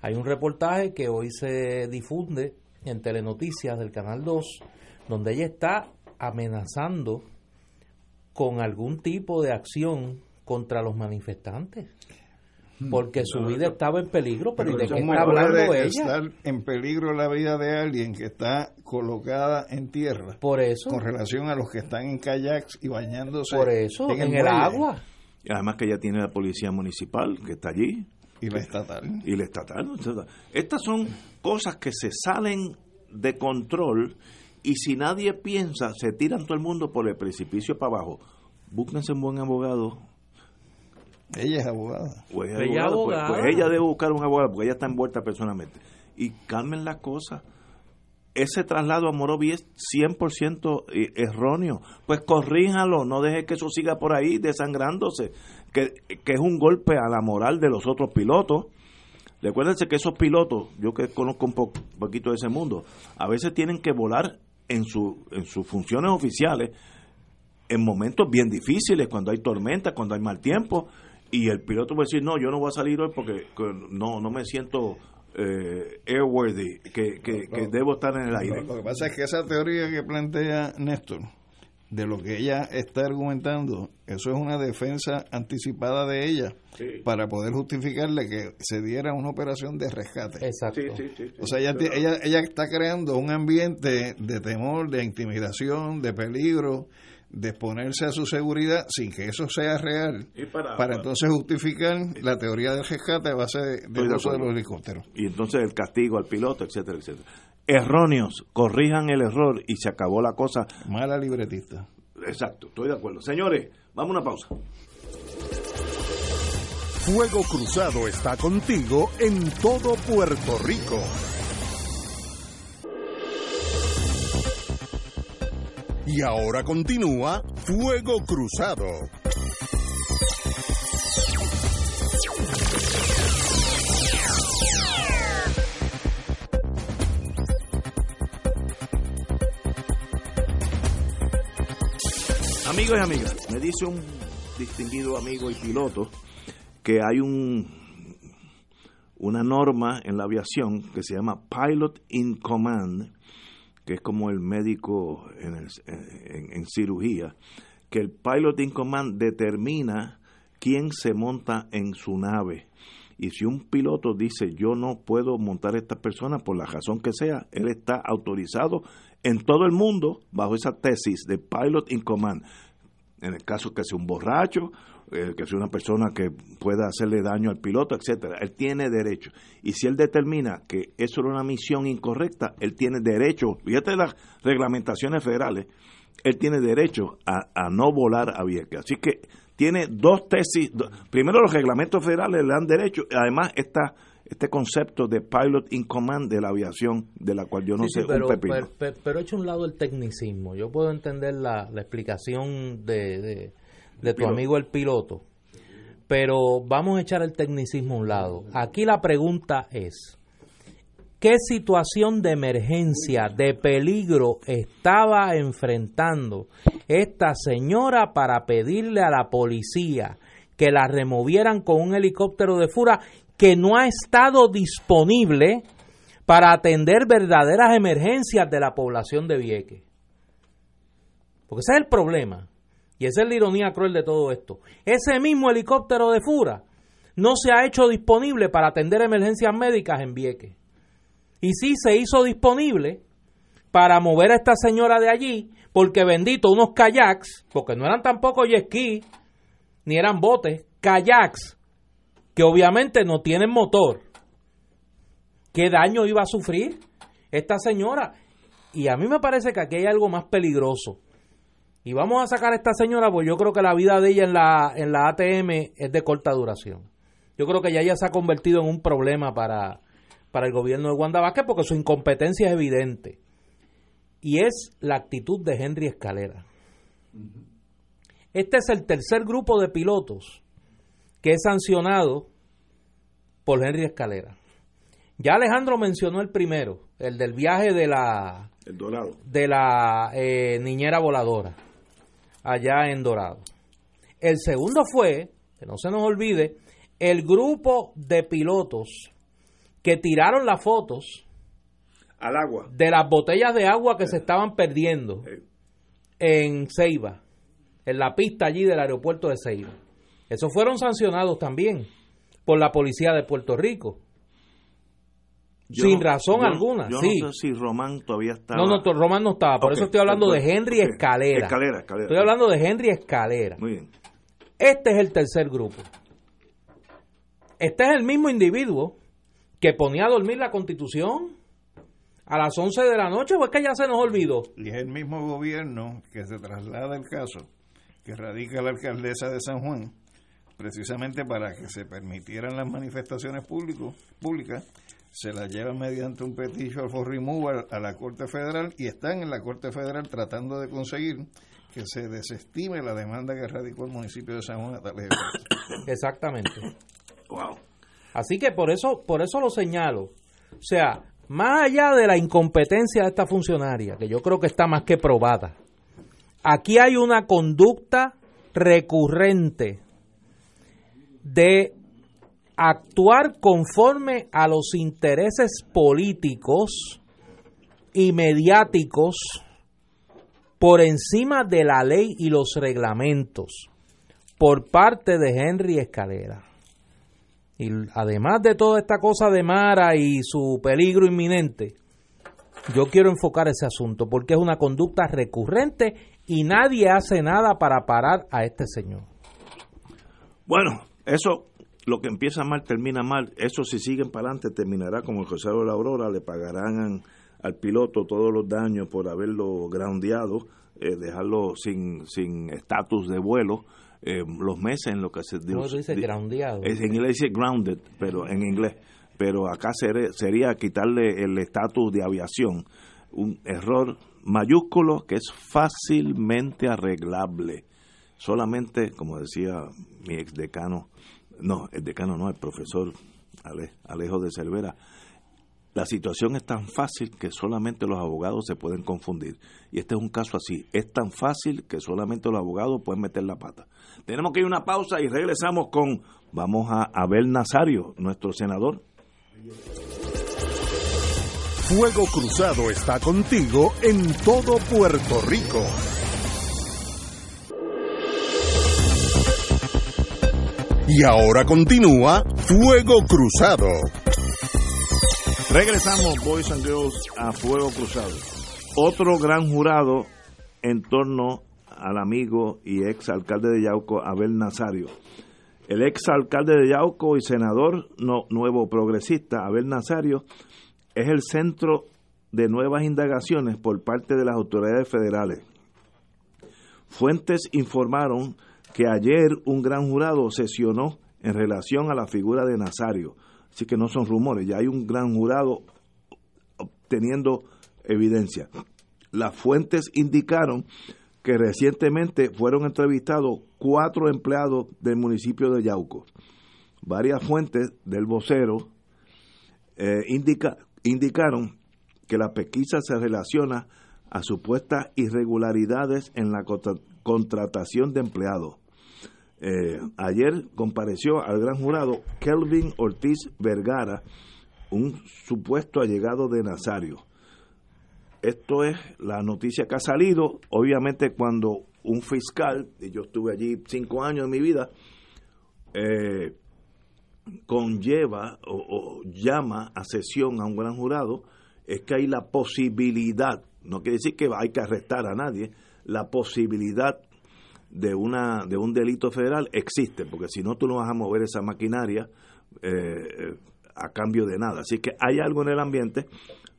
hay un reportaje que hoy se difunde en Telenoticias del Canal 2, donde ella está amenazando con algún tipo de acción contra los manifestantes. Porque su vida estaba en peligro, pero ¿y ¿de qué ¿Cómo está hablando puede ella? estar en peligro la vida de alguien que está colocada en tierra Por eso, con relación a los que están en kayaks y bañándose por eso, en el muelle agua. Y además que ya tiene la policía municipal que está allí y la estatal? y la estatal. Estas son cosas que se salen de control y si nadie piensa, se tiran todo el mundo por el precipicio para abajo. Búsquense un buen abogado. Ella es abogada. O es Ella abogado, pues- abogada. pues ella debe buscar un abogado porque ella está envuelta personalmente. Y calmen las cosas. Ese traslado a Morovi es 100% e- erróneo. Pues corríjalo, no deje que eso siga por ahí desangrándose, que, que es un golpe a la moral de los otros pilotos. Recuérdense que esos pilotos, yo que conozco un po- poquito de ese mundo, a veces tienen que volar en, su, en sus funciones oficiales en momentos bien difíciles, cuando hay tormenta, cuando hay mal tiempo, y el piloto puede decir, no, yo no voy a salir hoy porque que no, no me siento eh, airworthy, que, que, que debo estar en el aire. Lo que pasa es que esa teoría que plantea Néstor, de lo que ella está argumentando, eso es una defensa anticipada de ella para poder justificarle que se diera una operación de rescate. Exacto. O sea, ella, ella, ella está creando un ambiente de temor, de intimidación, de peligro, de exponerse a su seguridad sin que eso sea real, para, entonces justificar la teoría del rescate a base del uso de los helicópteros. Y entonces el castigo al piloto, etcétera, etcétera. Erróneos, corrijan el error y se acabó la cosa. Mala libretista. Exacto, estoy de acuerdo. Señores, vamos a una pausa. Fuego Cruzado está contigo en todo Puerto Rico. Y ahora continúa Fuego Cruzado. Amigos y amigas, me dice un distinguido amigo y piloto que hay un una norma en la aviación que se llama Pilot in Command que es como el médico en, cirugía, que el pilot in command determina quién se monta en su nave. Y si un piloto dice yo no puedo montar a esta persona por la razón que sea, él está autorizado en todo el mundo bajo esa tesis de pilot in command. En el caso que sea un borracho eh, que sea una persona que pueda hacerle daño al piloto, etcétera. Él tiene derecho. Y si él determina que eso era una misión incorrecta, él tiene derecho, fíjate las reglamentaciones federales, él tiene derecho a, no volar a Vieques. Así que tiene dos tesis. primero, los reglamentos federales le dan derecho, además está este concepto de pilot in command de la aviación, de la cual yo no sé pero, un pepino. Pero, pero, hecho un lado el tecnicismo. Yo puedo entender la, la explicación de de tu amigo el piloto, pero vamos a echar el tecnicismo a un lado. Aquí la pregunta es, ¿qué situación de emergencia, de peligro estaba enfrentando esta señora para pedirle a la policía que la removieran con un helicóptero de fura que no ha estado disponible para atender verdaderas emergencias de la población de Vieques? Porque ese es el problema. Y esa es la ironía cruel de todo esto. Ese mismo helicóptero de Fura no se ha hecho disponible para atender emergencias médicas en Vieques. Y sí se hizo disponible para mover a esta señora de allí, porque bendito, unos kayaks, porque no eran tampoco ski, ni eran botes, kayaks, que obviamente no tienen motor. ¿Qué daño iba a sufrir esta señora? Y a mí me parece que aquí hay algo más peligroso y vamos a sacar a esta señora, pues yo creo que la vida de ella en la, en la ATM es de corta duración. Yo creo que ya ella se ha convertido en un problema para, para el gobierno de Wanda Vázquez porque su incompetencia es evidente. Y es la actitud de Henry Escalera. Este es el tercer grupo de pilotos que es sancionado por Henry Escalera. Ya Alejandro mencionó el primero, el del viaje de la, De la eh, niñera voladora allá en Dorado. El segundo fue, que no se nos olvide, el grupo de pilotos que tiraron las fotos al agua de las botellas de agua que se estaban perdiendo en Ceiba, en la pista allí del aeropuerto de Ceiba. Esos fueron sancionados también por la policía de Puerto Rico sin razón alguna. Yo sí. no sé si Román todavía estaba. No, no, Román no estaba. Por eso estoy hablando de Henry Escalera. Escalera, Escalera. Estoy hablando de Henry Escalera. Muy bien. Este es el tercer grupo. Este es el mismo individuo que ponía a dormir la constitución a las 11 de la noche, o es que ya se nos olvidó. Y es el mismo gobierno que se traslada el caso, que radica la alcaldesa de San Juan, precisamente para que se permitieran las manifestaciones público, públicas se la llevan mediante un petition for removal a la Corte Federal y están en la Corte Federal tratando de conseguir que se desestime la demanda que radicó el municipio de San Juan a tales Exactamente. Wow. Así que por eso, por eso lo señalo. O sea, más allá de la incompetencia de esta funcionaria, que yo creo que está más que probada, aquí hay una conducta recurrente de actuar conforme a los intereses políticos y mediáticos por encima de la ley y los reglamentos por parte de Henry Escalera. Y además de toda esta cosa de Mara y su peligro inminente, yo quiero enfocar ese asunto porque es una conducta recurrente y nadie hace nada para parar a este señor. Bueno, eso, lo que empieza mal termina mal. Eso si siguen para adelante terminará como el José de la Aurora, le pagarán al piloto todos los daños por haberlo groundeado, eh, dejarlo sin sin estatus de vuelo. Eh, los meses en lo que se ¿Cómo dice groundeado? en inglés dice grounded pero en inglés pero acá sería, sería quitarle el estatus de aviación un error mayúsculo que es fácilmente arreglable solamente como decía mi ex decano no el decano no el profesor Alejo de Cervera la situación es tan fácil que solamente los abogados se pueden confundir. Y este es un caso así. Es tan fácil que solamente los abogados pueden meter la pata. Tenemos que ir a una pausa y regresamos con, vamos a Abel Nazario, nuestro senador. Fuego Cruzado está contigo en todo Puerto Rico. Y ahora continúa Fuego Cruzado. Regresamos, Boys and Girls, a Fuego Cruzado. Otro gran jurado en torno al amigo y ex alcalde de Yauco, Abel Nazario. El ex alcalde de Yauco y senador no, nuevo progresista, Abel Nazario, es el centro de nuevas indagaciones por parte de las autoridades federales. Fuentes informaron que ayer un gran jurado sesionó en relación a la figura de Nazario Así que no son rumores, ya hay un gran jurado obteniendo evidencia. Las fuentes indicaron que recientemente fueron entrevistados cuatro empleados del municipio de Yauco. Varias fuentes del vocero eh, indicaron que la pesquisa se relaciona a supuestas irregularidades en la contratación de empleados. Eh, ayer compareció al gran jurado Kelvin Ortiz Vergara, un supuesto allegado de Nazario. Esto es la noticia que ha salido, obviamente cuando un fiscal, y yo estuve allí cinco años de mi vida, eh, conlleva o, llama a sesión a un gran jurado, es que hay la posibilidad, no quiere decir que hay que arrestar a nadie, la posibilidad de una de un delito federal existe, porque si no tú no vas a mover esa maquinaria eh, a cambio de nada. Así que hay algo en el ambiente.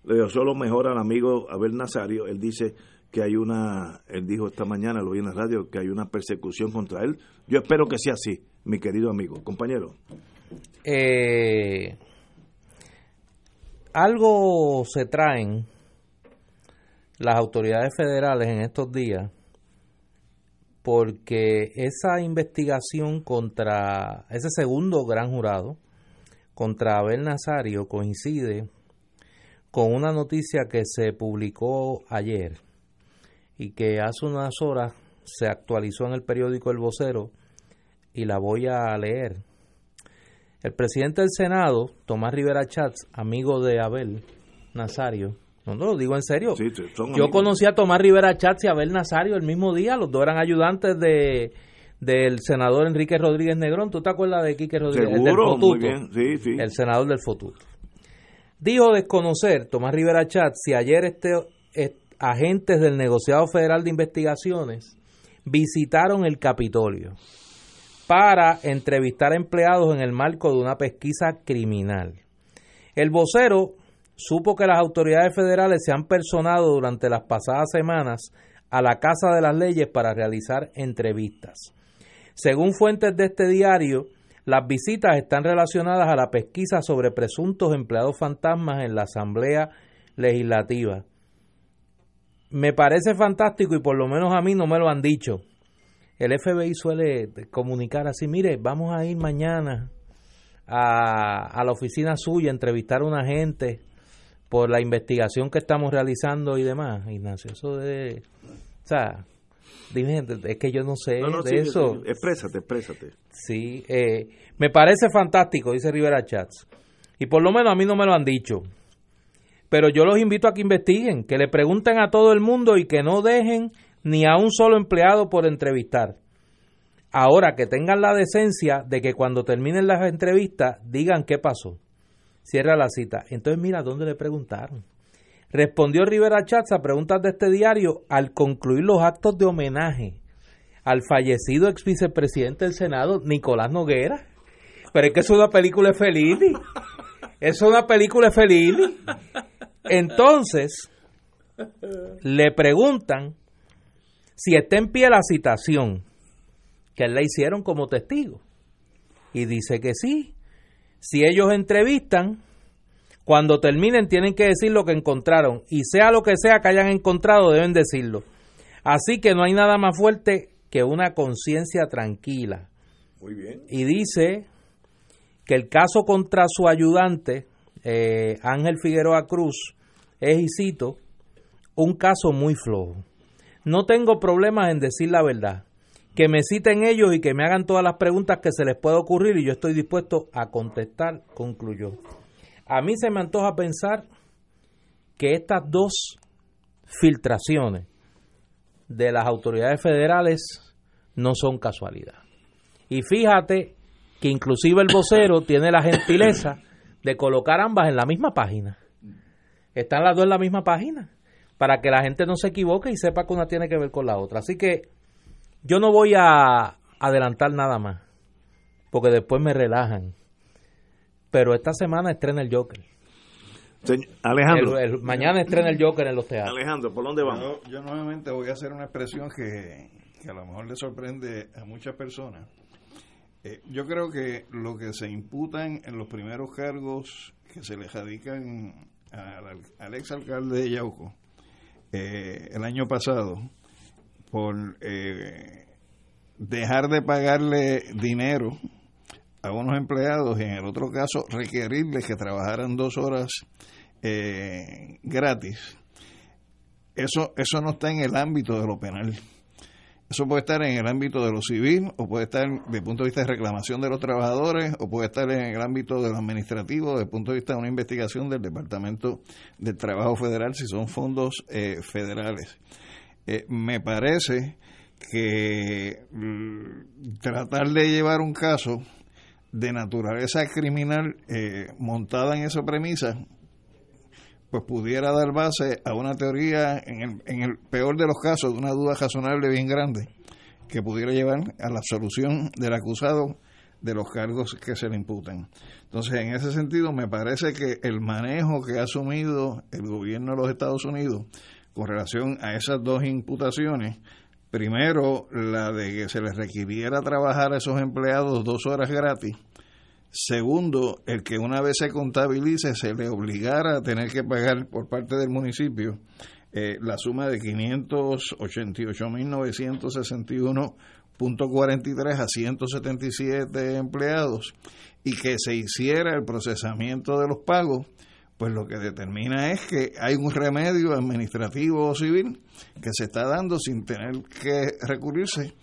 Le solo mejor al amigo Abel Nazario, él dice que hay una, él dijo esta mañana, lo vi en la radio, que hay una persecución contra él. Yo espero que sea así, mi querido amigo, compañero. Eh, algo se traen las autoridades federales en estos días porque esa investigación contra ese segundo gran jurado, contra Abel Nazario, coincide con una noticia que se publicó ayer y que hace unas horas se actualizó en el periódico El Vocero y la voy a leer. El presidente del Senado, Tomás Rivera Chats, amigo de Abel Nazario, no, no, lo digo en serio. Yo conocí a Tomás Rivera Chatz y a Abel Nazario el mismo día, los dos eran ayudantes de del senador Enrique Rodríguez Negrón. ¿Tú te acuerdas de Quique Rodríguez? Seguro, muy bien. Sí, sí. El senador del Fotuto. Dijo desconocer Tomás Rivera Chatz si ayer este, agentes del negociado federal de investigaciones visitaron el Capitolio para entrevistar empleados en el marco de una pesquisa criminal. El vocero supo que las autoridades federales se han personado durante las pasadas semanas a la Casa de las Leyes para realizar entrevistas. Según fuentes de este diario, las visitas están relacionadas a la pesquisa sobre presuntos empleados fantasmas en la Asamblea Legislativa. Me parece fantástico y por lo menos a mí no me lo han dicho. El FBI suele comunicar así, mire, vamos a ir mañana a, a la oficina suya a entrevistar a una gente por la investigación que estamos realizando y demás, Ignacio. Eso de. O sea, dime, es que yo no sé de eso. Sí, exprésate, exprésate. Sí, eh, me parece fantástico, dice Rivera Chats. Y por lo menos a mí no me lo han dicho. Pero yo los invito a que investiguen, que le pregunten a todo el mundo y que no dejen ni a un solo empleado por entrevistar. Ahora que tengan la decencia de que cuando terminen las entrevistas digan qué pasó cierra la cita. Entonces mira dónde le preguntaron. Respondió Rivera Chats a preguntas de este diario al concluir los actos de homenaje al fallecido ex vicepresidente del Senado, Nicolás Noguera. Pero es que es una película feliz. Es una película feliz. Entonces, le preguntan si está en pie la citación que le hicieron como testigo. Y dice que sí. Si ellos entrevistan, cuando terminen tienen que decir lo que encontraron. Y sea lo que sea que hayan encontrado, deben decirlo. Así que no hay nada más fuerte que una conciencia tranquila. Muy bien. Y dice que el caso contra su ayudante, eh, Ángel Figueroa Cruz, es, y cito, un caso muy flojo. No tengo problemas en decir la verdad. Que me citen ellos y que me hagan todas las preguntas que se les pueda ocurrir y yo estoy dispuesto a contestar, concluyó. A mí se me antoja pensar que estas dos filtraciones de las autoridades federales no son casualidad. Y fíjate que inclusive el vocero tiene la gentileza de colocar ambas en la misma página. Están las dos en la misma página para que la gente no se equivoque y sepa que una tiene que ver con la otra. Así que yo no voy a adelantar nada más, porque después me relajan. Pero esta semana estrena el Joker. Alejandro. mañana estrena el Joker en los teatros. Alejandro, ¿por dónde vamos? Yo, nuevamente voy a hacer una expresión que, a lo mejor le sorprende a muchas personas. Eh, yo creo que lo que se imputan en los primeros cargos que se le radican al, al ex alcalde de Yauco eh, el año pasado por eh, dejar de pagarle dinero a unos empleados y en el otro caso requerirles que trabajaran dos horas eh, gratis, eso, eso no está en el ámbito de lo penal. Eso puede estar en el ámbito de lo civil, o puede estar desde el punto de vista de reclamación de los trabajadores, o puede estar en el ámbito de lo administrativo, desde el punto de vista de una investigación del Departamento del Trabajo Federal, si son fondos eh, federales. Eh, me parece que mm, tratar de llevar un caso de naturaleza criminal eh, montada en esa premisa, pues pudiera dar base a una teoría, en el, en el peor de los casos, de una duda razonable bien grande, que pudiera llevar a la absolución del acusado de los cargos que se le imputan. Entonces, en ese sentido, me parece que el manejo que ha asumido el gobierno de los Estados Unidos con relación a esas dos imputaciones, primero la de que se les requiriera trabajar a esos empleados dos horas gratis, Segundo, el que una vez se contabilice se le obligara a tener que pagar por parte del municipio eh, la suma de 588.961.43 a 177 empleados y que se hiciera el procesamiento de los pagos, pues lo que determina es que hay un remedio administrativo o civil que se está dando sin tener que recurrirse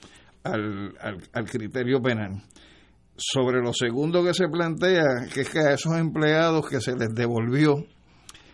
al, al criterio penal. Sobre lo segundo que se plantea, que es que a esos empleados que se les devolvió,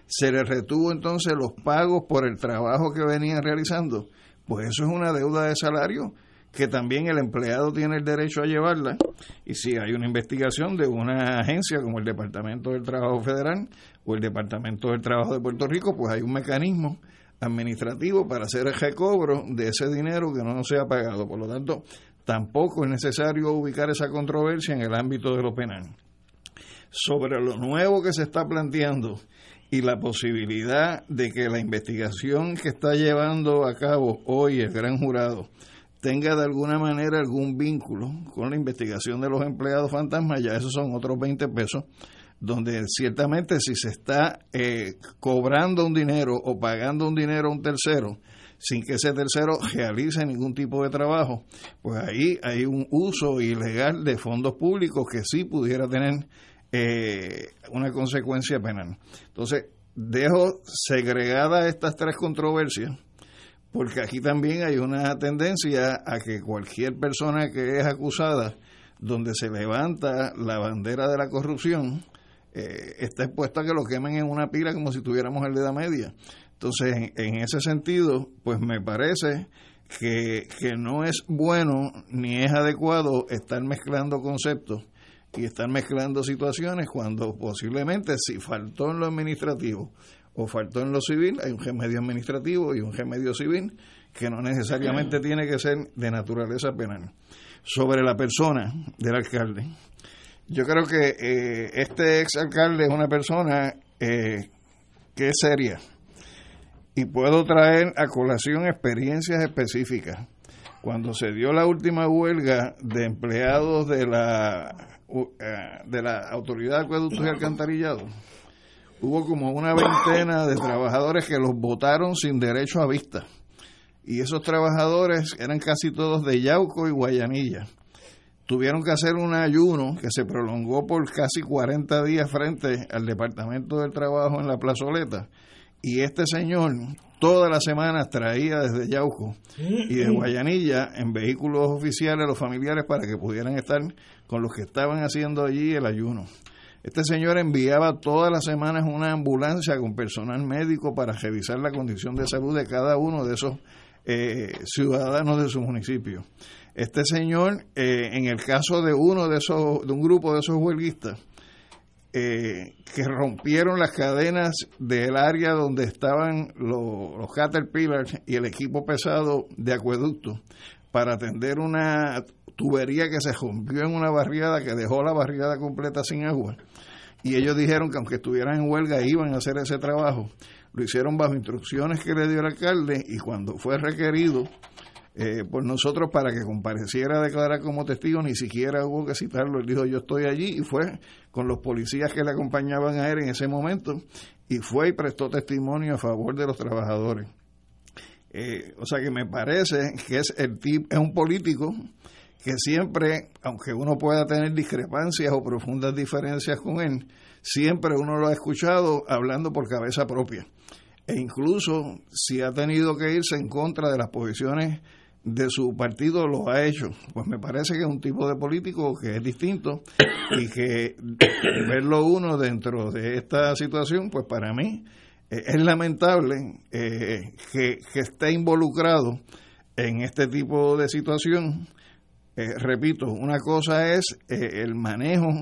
se les retuvo entonces los pagos por el trabajo que venían realizando, pues eso es una deuda de salario que también el empleado tiene el derecho a llevarla. Y si hay una investigación de una agencia como el Departamento del Trabajo Federal o el Departamento del Trabajo de Puerto Rico, pues hay un mecanismo administrativo para hacer el recobro de ese dinero que no se ha pagado. Por lo tanto, tampoco es necesario ubicar esa controversia en el ámbito de lo penal. Sobre lo nuevo que se está planteando y la posibilidad de que la investigación que está llevando a cabo hoy el gran jurado tenga de alguna manera algún vínculo con la investigación de los empleados fantasmas, ya esos son otros 20 pesos, donde ciertamente si se está eh, cobrando un dinero o pagando un dinero a un tercero, sin que ese tercero realice ningún tipo de trabajo, pues ahí hay un uso ilegal de fondos públicos que sí pudiera tener eh, una consecuencia penal. Entonces, dejo segregada estas tres controversias, porque aquí también hay una tendencia a que cualquier persona que es acusada, donde se levanta la bandera de la corrupción, eh, está expuesta a que lo quemen en una pila como si tuviéramos el de la media. Entonces, en, ese sentido, pues me parece que, no es bueno ni es adecuado estar mezclando conceptos y estar mezclando situaciones cuando posiblemente si faltó en lo administrativo o faltó en lo civil, hay un remedio administrativo y un remedio civil que no necesariamente tiene que ser de naturaleza penal. Sobre la persona del alcalde, yo creo que eh, este ex alcalde es una persona eh, que es seria y puedo traer a colación experiencias específicas. Cuando se dio la última huelga de empleados de la, eh, de la Autoridad de Acueductos y Alcantarillado, hubo como una veintena de trabajadores que los votaron sin derecho a vista. Y esos trabajadores eran casi todos de Yauco y Guayanilla tuvieron que hacer un ayuno que se prolongó por casi 40 días frente al Departamento del Trabajo en la plazoleta. Y este señor todas las semanas traía desde Yauco y de Guayanilla en vehículos oficiales a los familiares para que pudieran estar con los que estaban haciendo allí el ayuno. Este señor enviaba todas las semanas una ambulancia con personal médico para revisar la condición de salud de cada uno de esos eh, ciudadanos de su municipio. Este señor, eh, en el caso de uno de esos, de un grupo de esos huelguistas, eh, que rompieron las cadenas del área donde estaban los, los Caterpillars y el equipo pesado de acueducto para atender una tubería que se rompió en una barriada que dejó la barriada completa sin agua. Y ellos dijeron que aunque estuvieran en huelga iban a hacer ese trabajo. Lo hicieron bajo instrucciones que le dio el alcalde y cuando fue requerido eh, por nosotros para que compareciera a declarar como testigo, ni siquiera hubo que citarlo. Él dijo, yo estoy allí y fue con los policías que le acompañaban a él en ese momento y fue y prestó testimonio a favor de los trabajadores. Eh, o sea que me parece que es, el es un político que siempre, aunque uno pueda tener discrepancias o profundas diferencias con él, siempre uno lo ha escuchado hablando por cabeza propia. E incluso si ha tenido que irse en contra de las posiciones de su partido lo ha hecho. Pues me parece que es un tipo de político que es distinto y que verlo uno dentro de esta situación, pues para mí eh, es lamentable eh, que, esté involucrado en este tipo de situación. Eh, repito, una cosa es el manejo,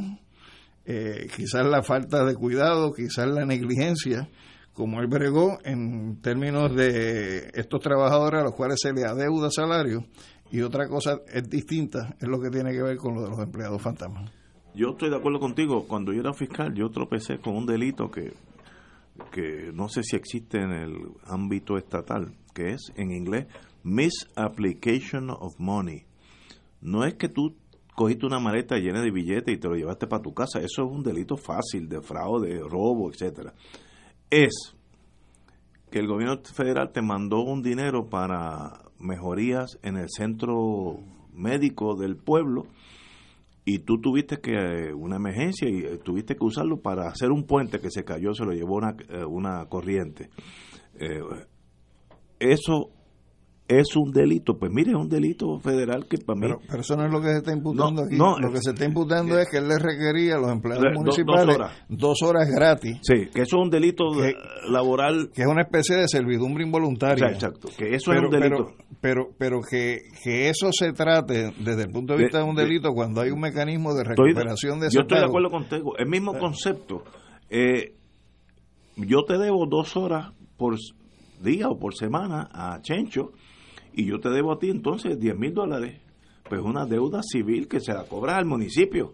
quizás la falta de cuidado, quizás la negligencia como él bregó en términos de estos trabajadores a los cuales se le adeuda salario y otra cosa es distinta, es lo que tiene que ver con lo de los empleados fantasmas. Yo estoy de acuerdo contigo, cuando yo era fiscal yo tropecé con un delito que, que no sé si existe en el ámbito estatal, que es en inglés misapplication of money. No es que tú cogiste una maleta llena de billetes y te lo llevaste para tu casa, eso es un delito fácil de fraude, de robo, etcétera es que el gobierno federal te mandó un dinero para mejorías en el centro médico del pueblo y tú tuviste que eh, una emergencia y eh, tuviste que usarlo para hacer un puente que se cayó, se lo llevó una, eh, una corriente. eso es un delito. Pues mire, es un delito federal que para mí... Pero, eso no es lo que se está imputando aquí. No, lo que se está imputando es que él le requería a los empleados municipales dos horas. gratis. Sí, que eso es un delito laboral. Que es una especie de servidumbre involuntaria. exacto, que eso es un delito. Pero, pero, que, que eso se trate desde el punto de vista de, un delito cuando hay un mecanismo de recuperación de ese Yo estoy de acuerdo contigo. El mismo concepto. Eh, yo te debo dos horas por día o por semana a Chencho y yo te debo a ti entonces 10 mil dólares. Pues una deuda civil que se la cobra al municipio.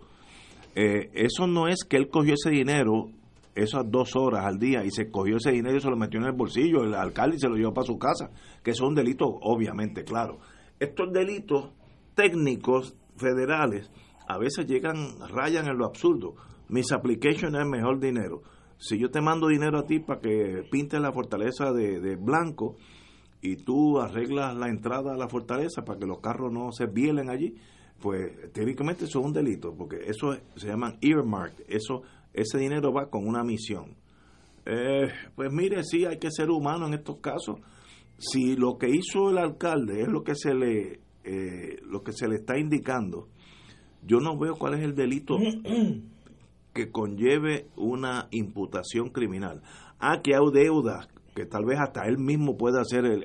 Eh, eso no es que él cogió ese dinero esas dos horas al día y se cogió ese dinero y se lo metió en el bolsillo, el alcalde se lo llevó para su casa, que eso es un delito, obviamente, claro. Estos delitos técnicos federales a veces llegan, rayan en lo absurdo. Mis applications es mejor dinero. Si yo te mando dinero a ti para que pintes la fortaleza de blanco, y tú arreglas la entrada a la fortaleza para que los carros no se vielen allí, pues teóricamente eso es un delito, porque eso se llaman earmark, eso, ese dinero va con una misión. Eh, pues mire, sí, hay que ser humano en estos casos. Si lo que hizo el alcalde es lo que se le, eh, lo que se le está indicando, yo no veo cuál es el delito que conlleve una imputación criminal. Ah, que hay deudas, que tal vez hasta él mismo pueda hacer el,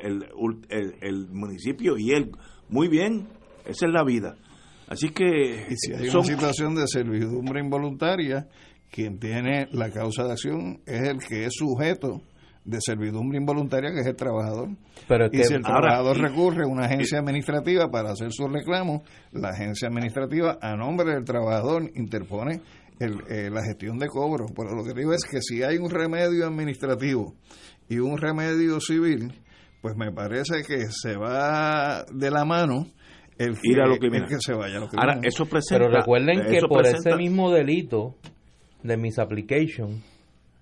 el, municipio y él. Muy bien, esa es la vida. Así que... Y si hay una situación de servidumbre involuntaria, quien tiene la causa de acción es el que es sujeto de servidumbre involuntaria que es el trabajador. Pero y si el trabajador recurre a una agencia administrativa para hacer su reclamo, la agencia administrativa a nombre del trabajador interpone eh, la gestión de cobro. Pero lo que digo es que si hay un remedio administrativo y un remedio civil, pues me parece que se va de la mano el que, se vaya a lo Ahora, eso Pero recuerden que por ese mismo delito de misapplication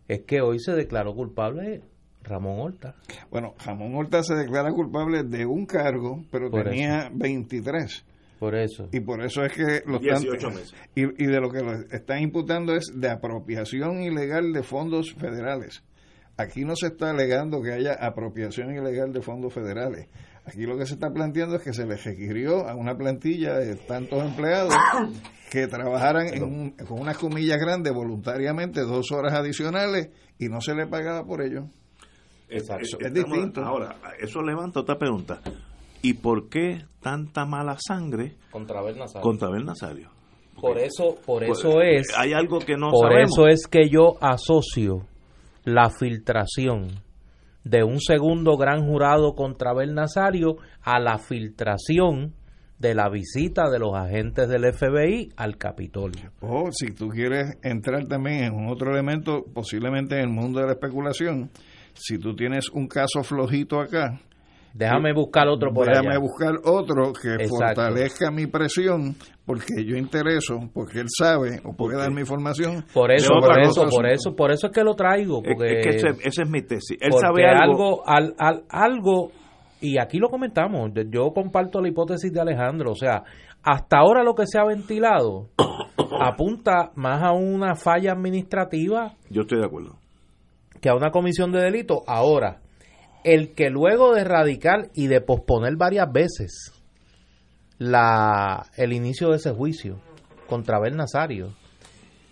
es que hoy se declaró culpable Ramón Horta. Bueno, Ramón Horta se declara culpable de un cargo, pero tenía 23. Por eso. Y por eso es que los 18 meses. Y, y, de lo que lo están imputando es de apropiación ilegal de fondos federales. Aquí no se está alegando que haya apropiación ilegal de fondos federales. Aquí lo que se está planteando es que se le requirió a una plantilla de tantos empleados que trabajaran con unas comillas grandes voluntariamente dos horas adicionales y no se le pagaba por ello. Exacto. Es, distinto. Ahora, eso levanta otra pregunta. ¿Y por qué tanta mala sangre contra Abel Nazario? Contra Nazario. Por eso, por pues, eso es. Hay algo que no Por eso es que yo asocio la filtración. De un segundo gran jurado contra Abel Nazario a la filtración de la visita de los agentes del FBI al Capitolio. O si tú quieres entrar también en un otro elemento, posiblemente en el mundo de la especulación, si tú tienes un caso flojito acá, Déjame buscar otro por Déjame buscar otro que fortalezca mi presión, porque yo intereso, porque él sabe o puede dar mi información. Por eso, por eso, por eso, por eso es que lo traigo. Porque es que esa es mi tesis. Él sabe algo, al, al, algo y aquí lo comentamos, yo comparto la hipótesis de Alejandro, o sea, hasta ahora lo que se ha ventilado apunta más a una falla administrativa. Yo estoy de acuerdo. Que a una comisión de delito. Ahora, el que luego de radical y de posponer varias veces la, el inicio de ese juicio contra Abel Nazario,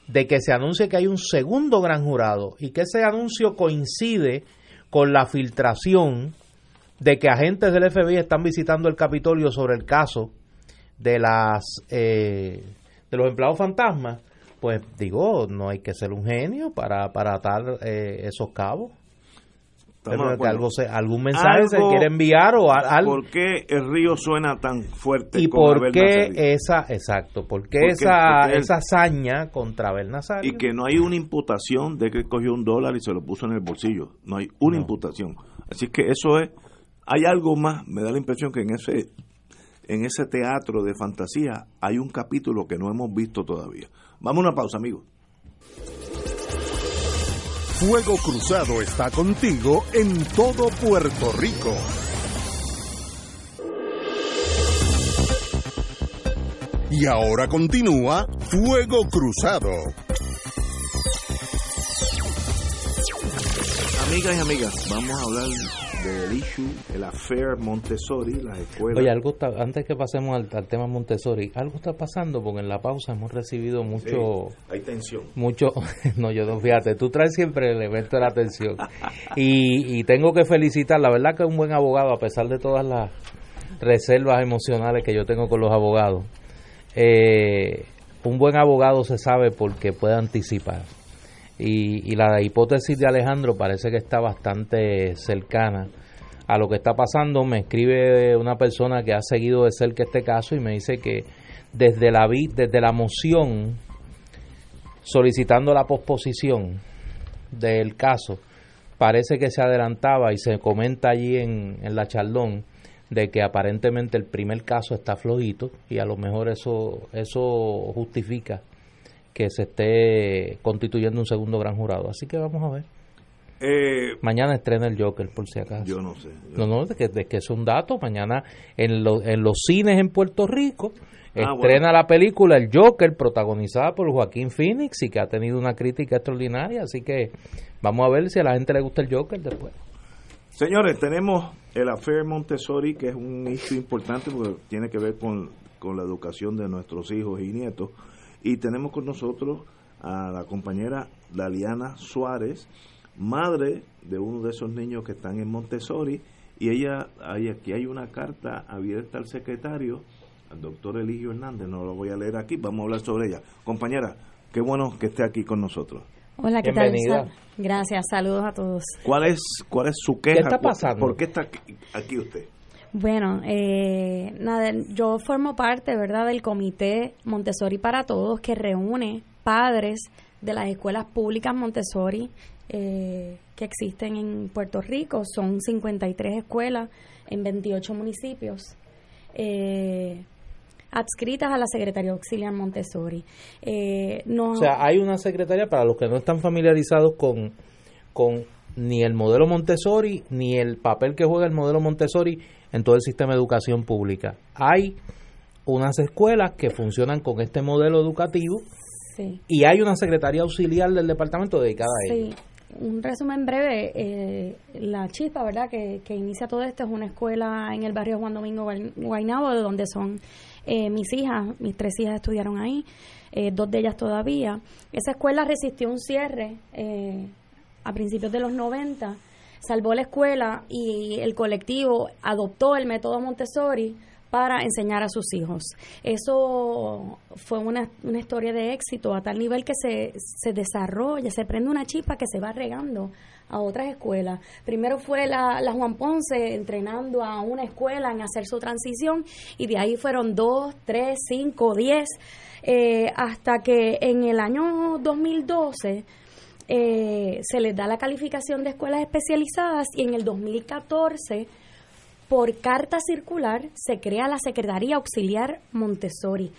de que se anuncie que hay un segundo gran jurado y que ese anuncio coincide con la filtración de que agentes del FBI están visitando el Capitolio sobre el caso de las eh, de los empleados fantasmas, pues digo, no hay que ser un genio para, para atar eh, esos cabos. Que algo se, algún mensaje se quiere enviar o algo. ¿Por qué el río suena tan fuerte? ¿Y por qué esa, exacto, por qué esa, esa hazaña contra Abel Y que no hay una imputación de que cogió un dólar y se lo puso en el bolsillo. No hay una imputación. Así que eso es hay algo más, me da la impresión que en ese, en ese teatro de fantasía hay un capítulo que no hemos visto todavía. Vamos a una pausa, amigos. Fuego Cruzado está contigo en todo Puerto Rico. Y ahora continúa Fuego Cruzado. Amigas y amigas, vamos a hablar del issue, el affair Montessori, la escuela. Oye, algo antes que pasemos al, tema Montessori, algo está pasando porque en la pausa hemos recibido mucho. hay tensión. Mucho. No, yo no, fíjate, tú traes siempre el elemento de la tensión. Y, y tengo que felicitar, la verdad que es un buen abogado, a pesar de todas las reservas emocionales que yo tengo con los abogados. Eh, un buen abogado se sabe porque puede anticipar y, la hipótesis de Alejandro parece que está bastante cercana a lo que está pasando. Me escribe una persona que ha seguido de cerca este caso y me dice que desde la, desde la moción solicitando la posposición del caso, parece que se adelantaba y se comenta allí en, en la charlón de que aparentemente el primer caso está flojito y a lo mejor eso, eso justifica que se esté constituyendo un segundo gran jurado. Así que vamos a ver. Eh, mañana estrena el Joker, por si acaso. Yo no sé. No, no, de que, de que, es un dato. Mañana en, en los cines en Puerto Rico ah, estrena la película El Joker, protagonizada por Joaquín Phoenix y que ha tenido una crítica extraordinaria. Así que vamos a ver si a la gente le gusta el Joker después. Señores, tenemos el Affair Montessori, que es un hecho importante porque tiene que ver con, con la educación de nuestros hijos y nietos. Y tenemos con nosotros a la compañera Daliana Suárez, madre de uno de esos niños que están en Montessori. Y ella, hay, aquí hay una carta abierta al secretario, al doctor Eligio Hernández, no lo voy a leer aquí, vamos a hablar sobre ella. Compañera, qué bueno que esté aquí con nosotros. Hola, ¿qué Bienvenida. tal? Gracias, saludos a todos. ¿Cuál es, cuál es su queja? está pasando? ¿Por qué está aquí usted? Bueno, eh, nada, yo formo parte, ¿verdad?, del comité Montessori para Todos que reúne padres de las escuelas públicas Montessori eh, que existen en Puerto Rico. Son 53 escuelas en 28 municipios. Eh, adscritas a la Secretaría Auxiliar Montessori. Eh, O nos- sea, hay una secretaria para los que no están familiarizados con, con ni el modelo Montessori ni el papel que juega el modelo Montessori en todo el sistema de educación pública. Hay unas escuelas que funcionan con este modelo educativo sí. y hay una secretaría auxiliar del departamento dedicada a ello. Sí, un resumen breve. eh, la Chispa, ¿verdad?, que, que inicia todo esto es una escuela en el barrio Juan Domingo Guay- Guaynabo, de donde son eh, mis hijas, mis tres hijas estudiaron ahí, eh, dos de ellas todavía. Esa escuela resistió un cierre eh, a principios de los 90, salvó la escuela y el colectivo adoptó el método Montessori para enseñar a sus hijos. Eso fue una, una historia de éxito a tal nivel que se, se desarrolla, se prende una chispa que se va regando a otras escuelas. Primero fue la, la Juan Ponce entrenando a una escuela en hacer su transición y de ahí fueron dos, tres, cinco, diez, eh, hasta que en el año 2012 eh, se les da la calificación de escuelas especializadas y en el 2014 por carta circular se crea la Secretaría Auxiliar Montessori.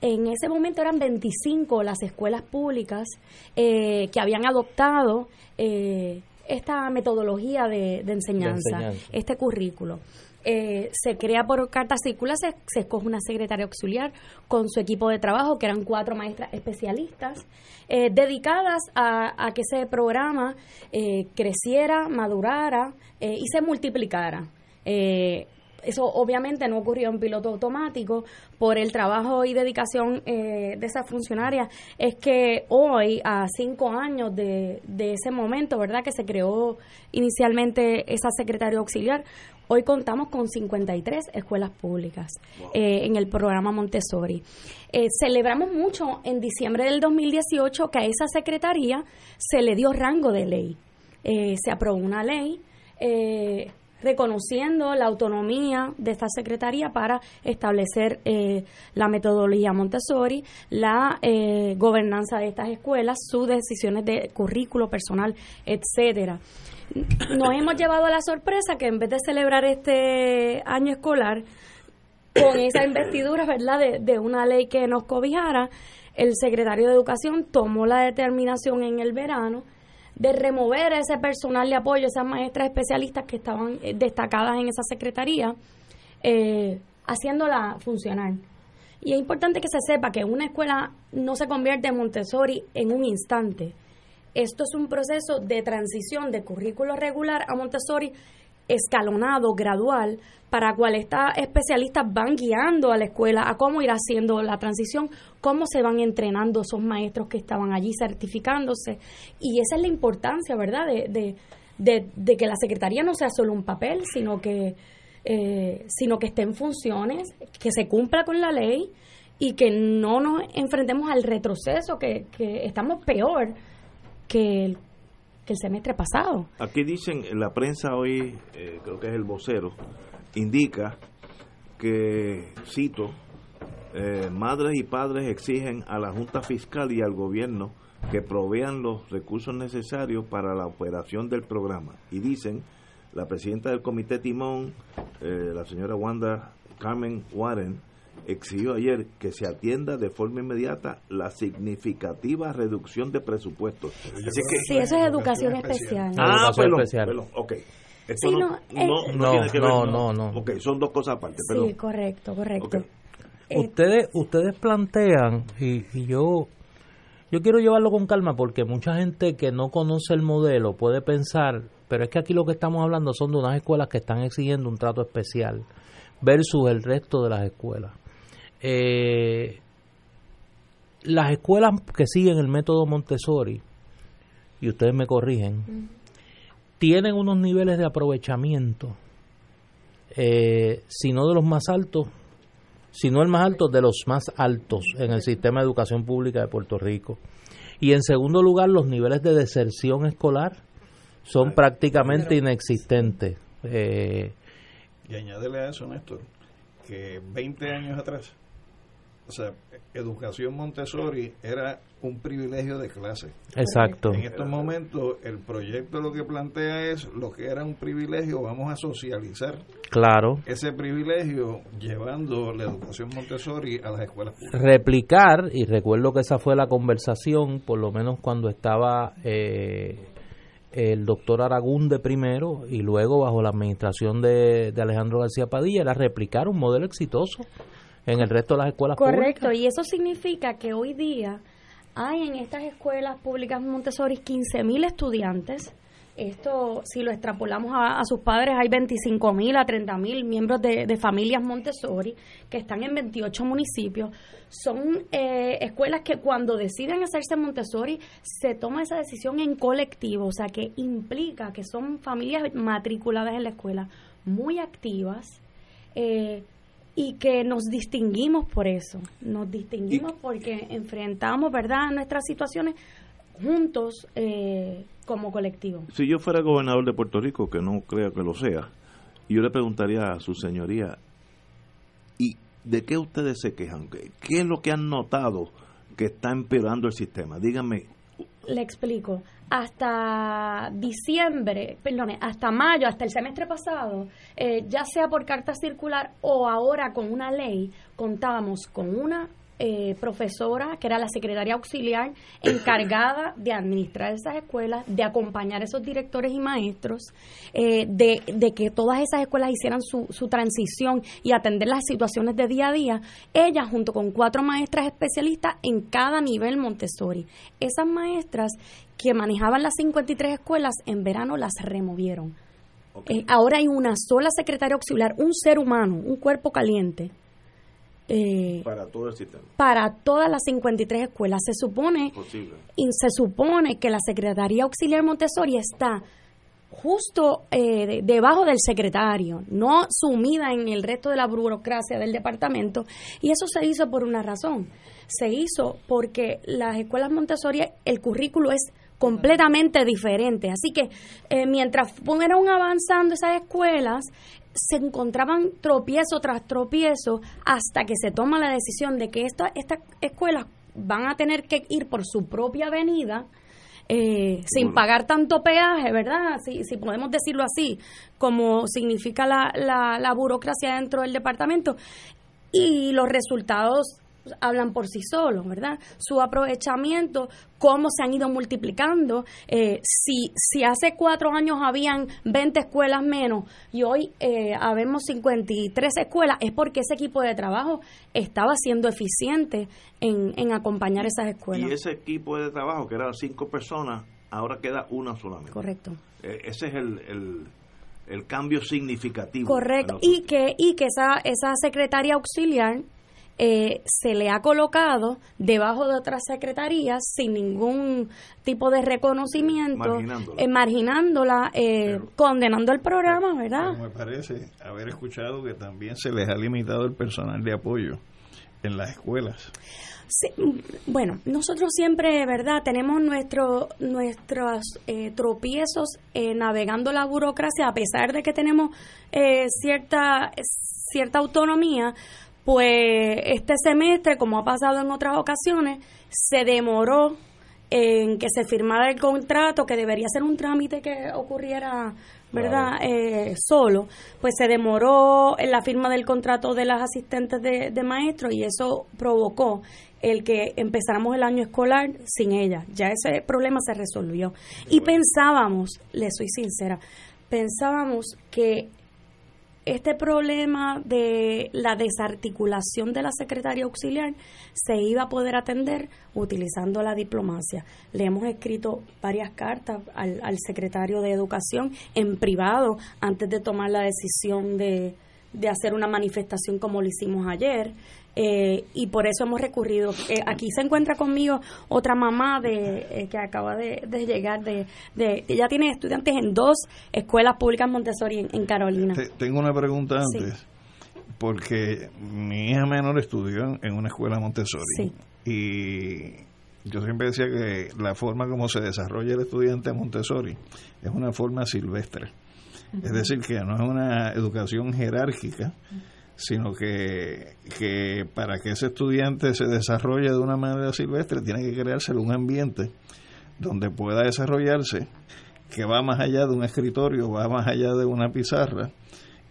En ese momento eran 25 las escuelas públicas eh, que habían adoptado eh, esta metodología de, de enseñanza, enseñanza. este currículo. Eh, se crea por carta circular, se, escoge una secretaria auxiliar con su equipo de trabajo, que eran cuatro maestras especialistas, eh, dedicadas a, a que ese programa eh, creciera, madurara eh, y se multiplicara. Eh, eso obviamente no ocurrió en piloto automático por el trabajo y dedicación eh, de esa funcionaria. Es que hoy, a cinco años de, de ese momento, ¿verdad? Que se creó inicialmente esa secretaria auxiliar, hoy contamos con 53 escuelas públicas eh, en el programa Montessori. Eh, celebramos mucho en diciembre del 2018 que a esa secretaría se le dio rango de ley. Eh, se aprobó una ley. eh, reconociendo la autonomía de esta secretaría para establecer eh, la metodología Montessori, la eh, gobernanza de estas escuelas, sus decisiones de currículo personal, etcétera. Nos hemos llevado a la sorpresa que en vez de celebrar este año escolar con esa investidura, ¿verdad?, de, una ley que nos cobijara, el secretario de Educación tomó la determinación en el verano de remover ese personal de apoyo, esas maestras especialistas que estaban eh, destacadas en esa secretaría, eh, haciéndola funcionar. Y es importante que se sepa que una escuela no se convierte en Montessori en un instante. Esto es un proceso de transición de currículo regular a Montessori escalonado, gradual, para cual estas especialistas van guiando a la escuela a cómo ir haciendo la transición, cómo se van entrenando esos maestros que estaban allí certificándose. Y esa es la importancia, ¿verdad?, de, de, de, de que la secretaría no sea solo un papel, sino que, eh, sino que esté en funciones, que se cumpla con la ley y que no nos enfrentemos al retroceso, que, que estamos peor que el, el semestre pasado. Aquí dicen, en la prensa hoy, eh, creo que es el vocero, indica que, cito, eh, madres y padres exigen a la Junta Fiscal y al gobierno que provean los recursos necesarios para la operación del programa. Y dicen, la presidenta del comité Timón, eh, la señora Wanda Carmen Warren, exigió ayer que se atienda de forma inmediata la significativa reducción de presupuestos. Así que, Sí, eso es educación especial. Ah, Educación perdón, especial. perdón, ok. Esto Sí, no, no, eh, no, no No, tiene que ver, no, no, no. Ok, son dos cosas aparte, Sí, perdón. correcto, correcto. Ok. Eh, ustedes ustedes plantean y, y yo yo quiero llevarlo con calma porque mucha gente que no conoce el modelo puede pensar pero es que aquí lo que estamos hablando son de unas escuelas que están exigiendo un trato especial versus el resto de las escuelas Eh, las escuelas que siguen el método Montessori y ustedes me corrigen tienen unos niveles de aprovechamiento eh, si no de los más altos si no el más alto, de los más altos en el sistema de educación pública de Puerto Rico. Y en segundo lugar, los niveles de deserción escolar son prácticamente inexistentes. Eh, y añádele a eso, Néstor, que 20 años atrás, o sea, educación Montessori era un privilegio de clase. Exacto. En estos momentos, el proyecto lo que plantea es lo que era un privilegio, vamos a socializar claro. ese privilegio llevando la educación Montessori a las escuelas públicas. Replicar, y recuerdo que esa fue la conversación, por lo menos cuando estaba eh, el doctor Aragunde primero y luego bajo la administración de, de Alejandro García Padilla, era replicar un modelo exitoso en el resto de las escuelas Correcto, públicas. y eso significa que hoy día hay en estas escuelas públicas Montessori 15.000 estudiantes. Esto, si lo extrapolamos a, a sus padres, hay 25.000 a 30.000 miembros de, de familias Montessori que están en 28 municipios. Son eh, escuelas que cuando deciden hacerse Montessori se toma esa decisión en colectivo, o sea que implica que son familias matriculadas en la escuela muy activas. Eh, y que nos distinguimos por eso, nos distinguimos porque enfrentamos, ¿verdad?, nuestras situaciones juntos eh, como colectivo. Si yo fuera gobernador de Puerto Rico, que no creo que lo sea, yo le preguntaría a su señoría, ¿y de qué ustedes se quejan? ¿Qué, qué es lo que han notado que está empeorando el sistema? Díganme. Le explico. Hasta diciembre, perdone, hasta mayo, hasta el semestre pasado, eh, ya sea por carta circular o ahora con una ley, contábamos con una eh, profesora, que era la secretaria auxiliar, encargada de administrar esas escuelas, de acompañar a esos directores y maestros, eh, de, de, que todas esas escuelas hicieran su, su, transición y atender las situaciones de día a día, ella junto con cuatro maestras especialistas en cada nivel Montessori. Esas maestras que manejaban las 53 escuelas, en verano las removieron. Okay. Eh, ahora hay una sola secretaria auxiliar, un ser humano, un cuerpo caliente, eh, para todo el sistema. Para todas las 53 escuelas. Se supone, y se supone que la Secretaría Auxiliar Montessori está justo eh, de, debajo del secretario, no sumida en el resto de la burocracia del departamento. Y eso se hizo por una razón. Se hizo porque las escuelas Montessori, el currículo es completamente diferente. Así que eh, mientras fueron avanzando esas escuelas, se encontraban tropiezo tras tropiezo hasta que se toma la decisión de que esta, estas escuelas van a tener que ir por su propia avenida. Eh, sin pagar tanto peaje, ¿verdad? Si, si podemos decirlo así, como significa la, la, la burocracia dentro del departamento. Y los resultados hablan por sí solos, ¿verdad? Su aprovechamiento, cómo se han ido multiplicando. Eh, si, si hace cuatro años habían 20 escuelas menos y hoy eh, habemos 53 escuelas, es porque ese equipo de trabajo estaba siendo eficiente en, en acompañar esas escuelas. Y ese equipo de trabajo, que eran cinco personas, ahora queda una solamente. Correcto. Eh, ese es el, el el cambio significativo. Correcto, y que, y que esa, esa secretaria auxiliar eh, se le ha colocado debajo de otras secretarías sin ningún tipo de reconocimiento, marginándola, eh, marginándola eh, pero, condenando el programa, ¿verdad? me parece haber escuchado que también se les ha limitado el personal de apoyo en las escuelas. Sí, bueno, nosotros siempre, ¿verdad? Tenemos nuestro, nuestros eh, tropiezos eh, navegando la burocracia, a pesar de que tenemos eh, cierta, cierta autonomía, pues este semestre, como ha pasado en otras ocasiones, se demoró en que se firmara el contrato, que debería ser un trámite que ocurriera, ¿verdad? Eh, solo, pues se demoró en la firma del contrato de las asistentes de, de maestros y eso provocó el que empezáramos el año escolar sin ella. Ya ese problema se resolvió. Y pensábamos, le soy sincera, pensábamos que este problema de la desarticulación de la secretaria auxiliar se iba a poder atender utilizando la diplomacia. Le hemos escrito varias cartas al, secretario de Educación en privado antes de tomar la decisión de, de hacer una manifestación como lo hicimos ayer. Eh, y por eso hemos recurrido. Eh, aquí se encuentra conmigo otra mamá de eh, que acaba de, de llegar, de, de, ella tiene estudiantes en dos escuelas públicas Montessori en, en Carolina. Te, tengo una pregunta antes, sí. porque mi hija menor estudió en una escuela Montessori sí. y yo siempre decía que la forma como se desarrolla el estudiante Montessori es una forma silvestre. Es decir, que no es una educación jerárquica, sino que, que para que ese estudiante se desarrolle de una manera silvestre tiene que crearse un ambiente donde pueda desarrollarse que va más allá de un escritorio, va más allá de una pizarra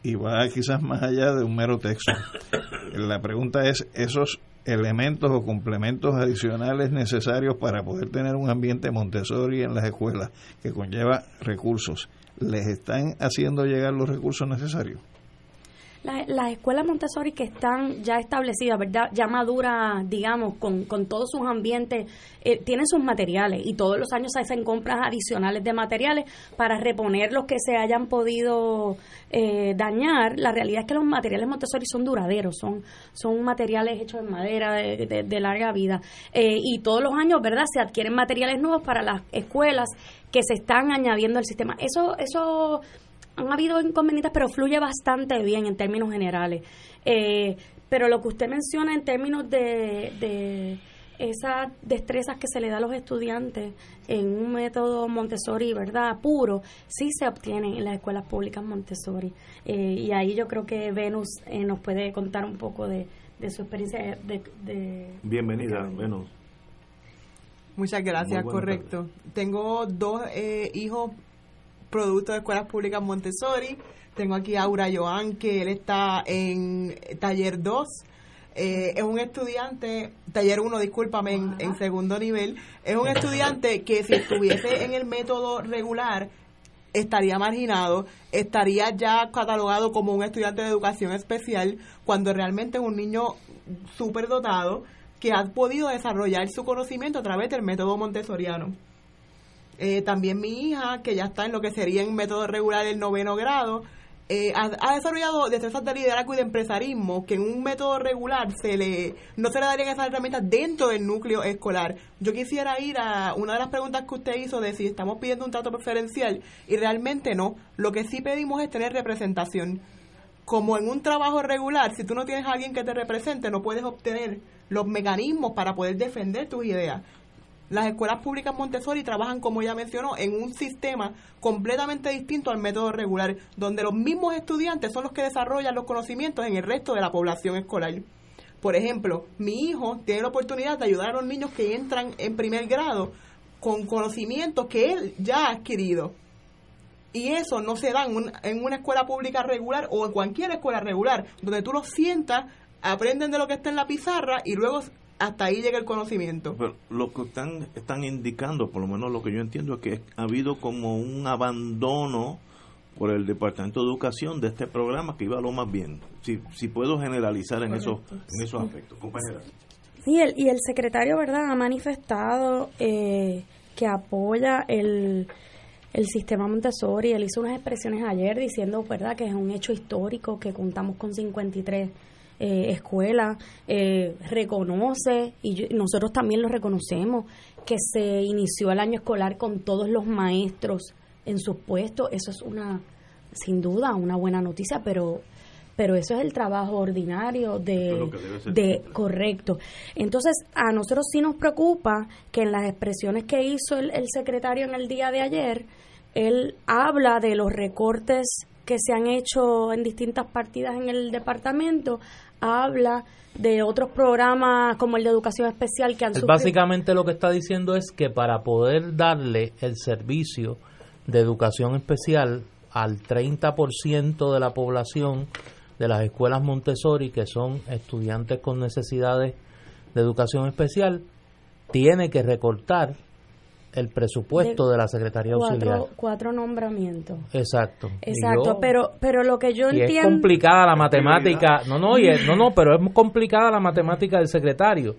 y va quizás más allá de un mero texto. La pregunta es, ¿esos elementos o complementos adicionales necesarios para poder tener un ambiente Montessori en las escuelas que conlleva recursos, les están haciendo llegar los recursos necesarios? Las escuelas Montessori que están ya establecidas, ¿verdad? Ya maduras, digamos, con, con todos sus ambientes, eh, tienen sus materiales y todos los años se hacen compras adicionales de materiales para reponer los que se hayan podido eh, dañar. La realidad es que los materiales Montessori son duraderos, son, son materiales hechos en madera de, larga vida. Eh, y todos los años, ¿verdad? Se adquieren materiales nuevos para las escuelas que se están añadiendo al sistema. Eso, eso han habido inconvenientes, pero fluye bastante bien en términos generales. Eh, pero lo que usted menciona en términos de, de esas destrezas que se le da a los estudiantes en un método Montessori, ¿verdad? Puro, sí se obtienen en las escuelas públicas Montessori. Eh, y ahí yo creo que Venus eh, nos puede contar un poco de, su experiencia de... Bienvenida, Venus. Muchas gracias, correcto. Tengo dos hijos producto de escuelas públicas Montessori. Tengo aquí a Aura Joan, que él está en taller 2. Eh, es un estudiante, taller 1, discúlpame, en, segundo nivel. Es un estudiante que si estuviese en el método regular, estaría marginado, estaría ya catalogado como un estudiante de educación especial, cuando realmente es un niño súper dotado que ha podido desarrollar su conocimiento a través del método montessoriano. Eh, también mi hija, que ya está en lo que sería en método regular el noveno grado, eh, ha, desarrollado destrezas de liderazgo y de empresarismo que en un método regular se le no se le darían esas herramientas dentro del núcleo escolar. Yo quisiera ir a una de las preguntas que usted hizo de si estamos pidiendo un trato preferencial y realmente no. Lo que sí pedimos es tener representación. Como en un trabajo regular, si tú no tienes a alguien que te represente, no puedes obtener los mecanismos para poder defender tus ideas. Las escuelas públicas Montessori trabajan, como ya mencionó, en un sistema completamente distinto al método regular, donde los mismos estudiantes son los que desarrollan los conocimientos en el resto de la población escolar. Por ejemplo, mi hijo tiene la oportunidad de ayudar a los niños que entran en primer grado con conocimientos que él ya ha adquirido. Y eso no se da en, en una escuela pública regular o en cualquier escuela regular, donde tú los sientas, aprenden de lo que está en la pizarra y luego hasta ahí llega el conocimiento. Pero lo que están, están indicando, por lo menos lo que yo entiendo, es que ha habido como un abandono por el Departamento de Educación de este programa que iba a lo más bien. Si, si puedo generalizar en, esos, en esos aspectos. Compañera. Sí, el, y el secretario, ¿verdad?, ha manifestado eh, que apoya el, el sistema Montessori. Él hizo unas expresiones ayer diciendo, ¿verdad?, que es un hecho histórico, que contamos con 53 eh, escuela eh, reconoce, y nosotros también lo reconocemos, que se inició el año escolar con todos los maestros en sus puestos. Eso es una, sin duda, una buena noticia, pero pero eso es el trabajo ordinario de, de correcto. Entonces, a nosotros sí nos preocupa que en las expresiones que hizo el, el secretario en el día de ayer, él habla de los recortes que se han hecho en distintas partidas en el departamento, habla de otros programas como el de educación especial que han Básicamente lo que está diciendo es que para poder darle el servicio de educación especial al 30% de la población de las escuelas Montessori, que son estudiantes con necesidades de educación especial, tiene que recortar el presupuesto de, la Secretaría cuatro, Auxiliar. Cuatro nombramientos. Exacto. Exacto, pero pero lo que yo entiendo... es complicada la matemática, no, no, no, no, pero es complicada la matemática del secretario.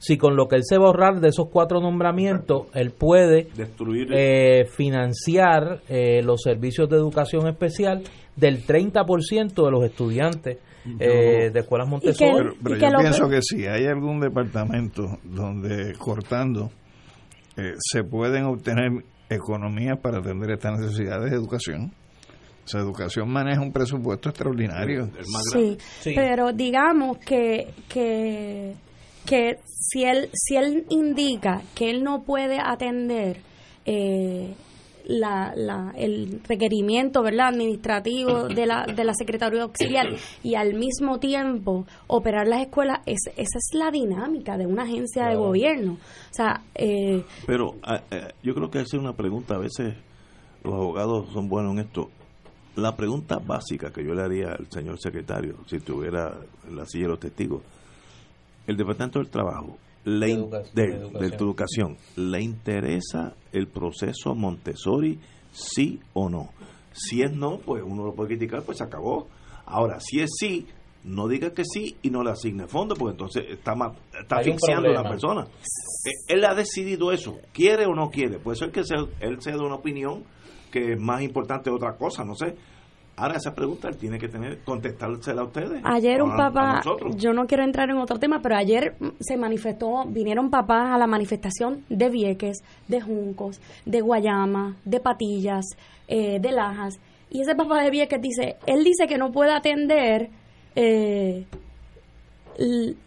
Si con lo que él se va a ahorrar de esos cuatro nombramientos, él puede Destruir eh, financiar eh, los servicios de educación especial del 30% de los estudiantes eh, de escuelas Montessori. pero, yo pienso que si hay algún departamento donde cortando eh, se pueden obtener economías para atender estas necesidades de educación. O sea, educación maneja un presupuesto extraordinario. sí, pero digamos que, que, que si él, si él indica que él no puede atender eh, la, la, el requerimiento verdad administrativo de la, de la Secretaría Auxiliar y al mismo tiempo operar las escuelas, es, esa es la dinámica de una agencia de gobierno. O sea, eh, Pero eh, yo creo que hacer una pregunta, a veces los abogados son buenos en esto. La pregunta básica que yo le haría al señor secretario, si estuviera en la silla de los testigos, el Departamento del Trabajo, de, educación, de, educación. ¿le interesa el proceso Montessori, sí o no? Si es no, pues uno lo puede criticar, pues se acabó. Ahora, si es sí, no diga que sí y no le asigne fondo, porque entonces está, está asfixiando a la persona. Eh, él ha decidido eso, quiere o no quiere. Puede ser que él de una opinión que es más importante otra cosa, no sé. Ahora esa pregunta tiene que tener contestársela a ustedes. Ayer un papá, yo no quiero entrar en otro tema, pero ayer se manifestó, vinieron papás a la manifestación de Vieques, de Juncos, de Guayama, de Patillas, eh, de Lajas, y ese papá de Vieques dice, él dice que no puede atender eh,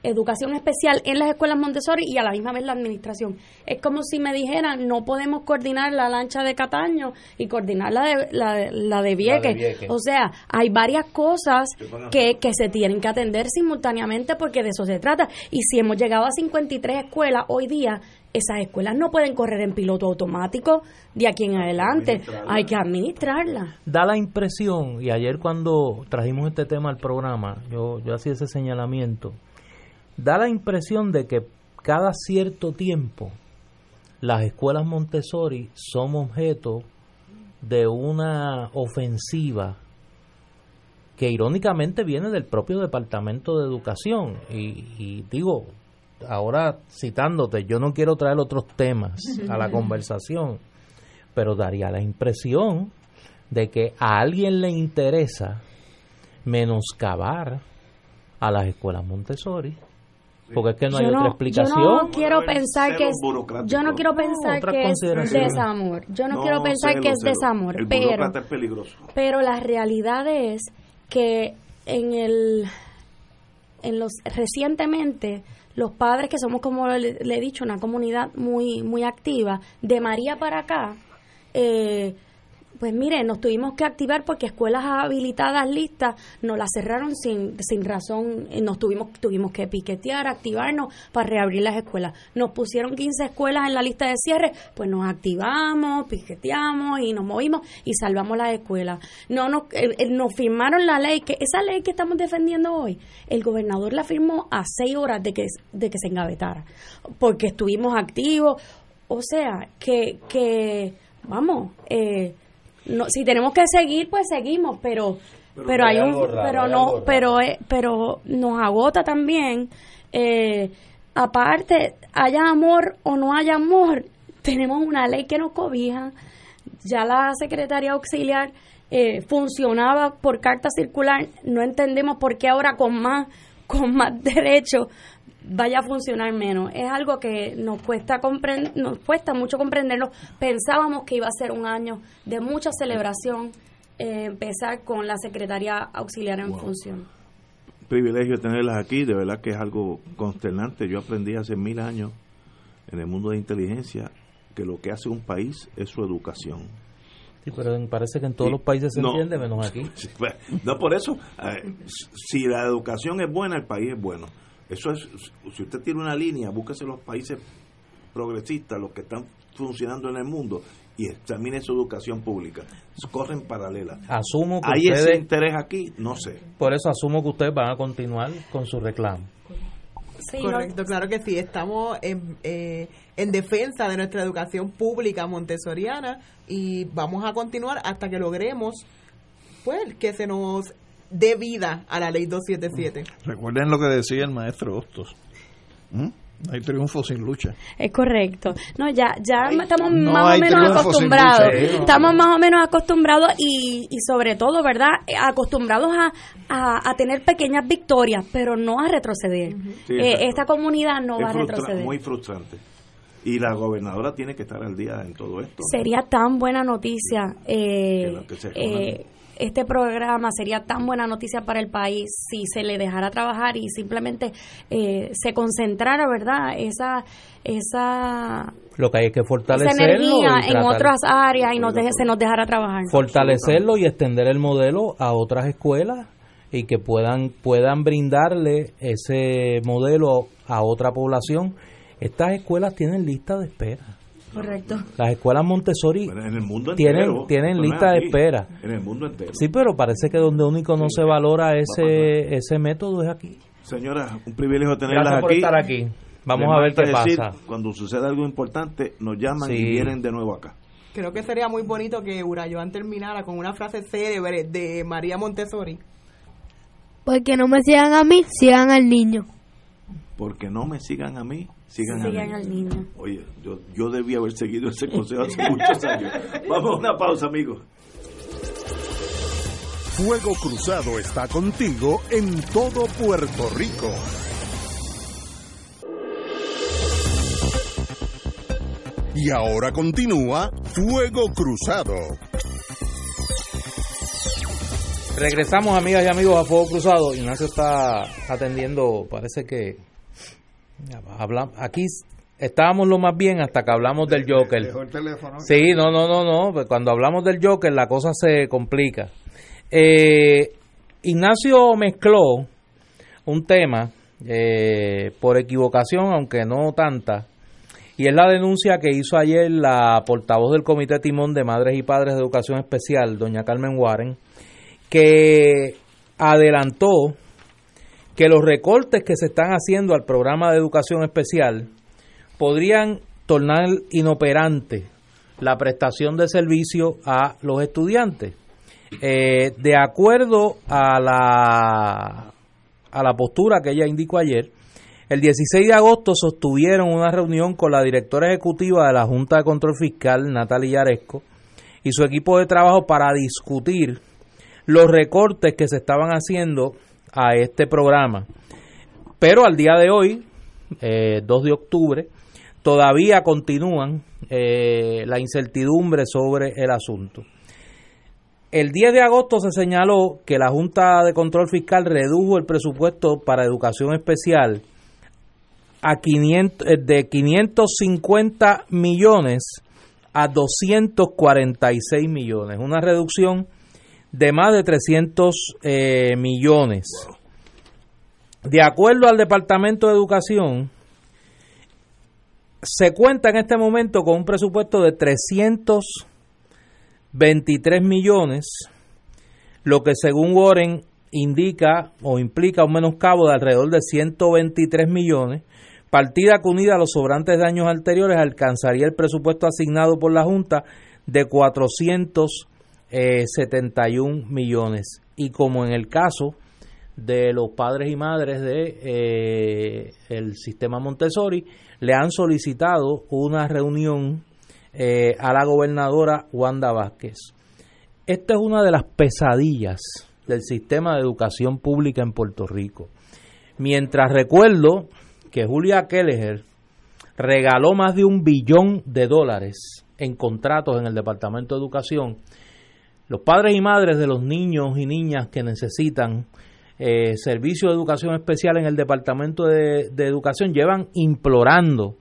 educación especial en las escuelas Montessori y a la misma vez la administración. Es como si me dijeran, no podemos coordinar la lancha de Cataño y coordinar la de, la, de Vieques. O sea, hay varias cosas que, que se tienen que atender simultáneamente porque de eso se trata. Y si hemos llegado a 53 escuelas hoy día, esas escuelas no pueden correr en piloto automático de aquí en adelante, hay que administrarlas. Da la impresión, y ayer cuando trajimos este tema al programa, yo, yo hacía ese señalamiento, da la impresión de que cada cierto tiempo las escuelas Montessori son objeto de una ofensiva que irónicamente viene del propio Departamento de Educación. Y, y digo, ahora citándote, yo no quiero traer otros temas a la conversación, pero daría la impresión de que a alguien le interesa menoscabar a las escuelas Montessori porque es que no hay otra explicación. Yo no quiero pensar que es, yo no quiero pensar que es desamor. Yo no, quiero pensar que es desamor, pero pero la realidad es que en el en los recientemente los padres que somos, como le, he dicho, una comunidad muy, muy activa, de María para acá, eh, pues mire, nos tuvimos que activar porque escuelas habilitadas listas nos las cerraron sin, sin razón, eh, nos tuvimos, tuvimos que piquetear, activarnos para reabrir las escuelas. Nos pusieron 15 escuelas en la lista de cierre, pues nos activamos, piqueteamos y nos movimos y salvamos las escuelas. No nos, eh, eh, nos firmaron la ley, que esa ley que estamos defendiendo hoy, el gobernador la firmó a seis horas de que, de que se engavetara, porque estuvimos activos. O sea, que, que vamos, eh, no, si tenemos que seguir, pues seguimos, pero pero, hay, un pero no pero pero nos agota también eh, aparte haya amor o no haya amor tenemos una ley que nos cobija. Ya la secretaria auxiliar eh, funcionaba por carta circular no entendemos por qué ahora con más con más derechos vaya a funcionar menos. Es algo que nos cuesta nos cuesta mucho comprenderlo. Pensábamos que iba a ser un año de mucha celebración eh, empezar con la secretaria auxiliar en función. Privilegio tenerlas aquí, de verdad que es algo consternante. Yo aprendí hace mil años en el mundo de inteligencia que lo que hace un país es su educación. Sí, pero parece que en todos los países se entiende, menos aquí. Pues, no, por eso, eh, si la educación es buena, el país es bueno. Eso es, si usted tiene una línea, búsquese los países progresistas, los que están funcionando en el mundo, y examine su educación pública. Corren paralelas. Asumo que ¿Hay ese interés aquí? No sé. Por eso asumo que ustedes van a continuar con su reclamo. Correcto, claro que sí. Estamos en, eh, en defensa de nuestra educación pública montessoriana y vamos a continuar hasta que logremos pues que se nos de vida a la ley 277. Recuerden lo que decía el maestro Hostos. ¿Mm? hay triunfo sin lucha. Es correcto. No, ya ya estamos más o menos acostumbrados. Estamos más o menos acostumbrados y, y sobre todo, ¿verdad? Acostumbrados a, a, tener pequeñas victorias, pero no a retroceder. Eh, esta comunidad no va a retroceder. Muy frustrante. Y la gobernadora tiene que estar al día en todo esto. Sería tan buena noticia. Eh, este programa sería tan buena noticia para el país si se le dejara trabajar y simplemente eh, se concentrara, ¿verdad? Esa esa lo que hay que fortalecerlo energía en otras áreas y nos deje, se nos dejara trabajar. Fortalecerlo y extender el modelo a otras escuelas y que puedan puedan brindarle ese modelo a otra población. Estas escuelas tienen lista de espera. Correcto. Las escuelas Montessori en el mundo tienen, tienen lista de espera. En el mundo entero. Sí, pero parece que donde único no se valora ese, ese método es aquí. Señora, un privilegio tenerlas Gracias por aquí. estar aquí. Vamos a ver qué decir, pasa. Cuando suceda algo importante, nos llaman Sí. y vienen de nuevo acá. Creo que sería muy bonito que Urayoan terminara con una frase célebre de María Montessori. Porque no me sigan a mí, sigan al niño. Porque no me sigan a mí, sigan, al niño. Oye, yo, yo debía haber seguido ese consejo hace muchos años. Vamos a una pausa, amigos. Fuego Cruzado está contigo en todo Puerto Rico. Y ahora continúa Fuego Cruzado. Regresamos, amigas y amigos, a Fuego Cruzado. Ignacio está atendiendo, parece que. Habla- aquí estábamos lo más bien hasta que hablamos del Joker. Dejó el teléfono. Sí, no, no, no, no. pues Cuando hablamos del Joker, la cosa se complica. Eh, Ignacio mezcló un tema eh, por equivocación, aunque no tanta, y es la denuncia que hizo ayer la portavoz del Comité Timón de Madres y Padres de Educación Especial, doña Carmen Warren, que adelantó que los recortes que se están haciendo al programa de educación especial podrían tornar inoperante la prestación de servicio a los estudiantes. Eh, de acuerdo a la, a la postura que ella indicó ayer, el 16 de agosto sostuvieron una reunión con la directora ejecutiva de la Junta de Control Fiscal, Natalia Yaresco, y su equipo de trabajo para discutir los recortes que se estaban haciendo a este programa. Pero al día de hoy, eh, 2 de octubre, todavía continúan eh, la incertidumbre sobre el asunto. El 10 de agosto se señaló que la Junta de Control Fiscal redujo el presupuesto para educación especial a 500, eh, de 550 millones a 246 millones, una reducción de más de 300 eh, millones. De acuerdo al Departamento de Educación, se cuenta en este momento con un presupuesto de 323 millones, lo que según Warren indica o implica un menoscabo de alrededor de 123 millones, partida que unida a los sobrantes de años anteriores alcanzaría el presupuesto asignado por la Junta de 471 millones. Y como en el caso de los padres y madres de eh, el sistema Montessori le han solicitado una reunión eh, a la gobernadora Wanda Vázquez. Esta es una de las pesadillas del sistema de educación pública en Puerto Rico. Mientras recuerdo que Julia Kelleher regaló más de un billón de dólares en contratos en el Departamento de Educación, los padres y madres de los niños y niñas que necesitan eh, servicio de educación especial en el Departamento de, Educación llevan implorando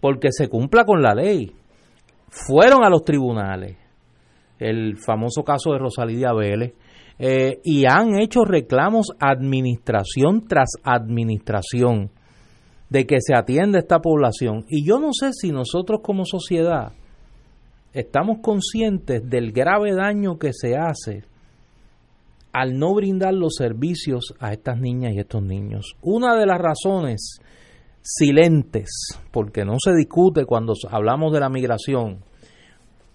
porque se cumpla con la ley. Fueron a los tribunales, el famoso caso de Rosalía Vélez, eh, y han hecho reclamos administración tras administración de que se atienda esta población. Y yo no sé si nosotros como sociedad estamos conscientes del grave daño que se hace al no brindar los servicios a estas niñas y estos niños. Una de las razones silentes, porque no se discute cuando hablamos de la migración,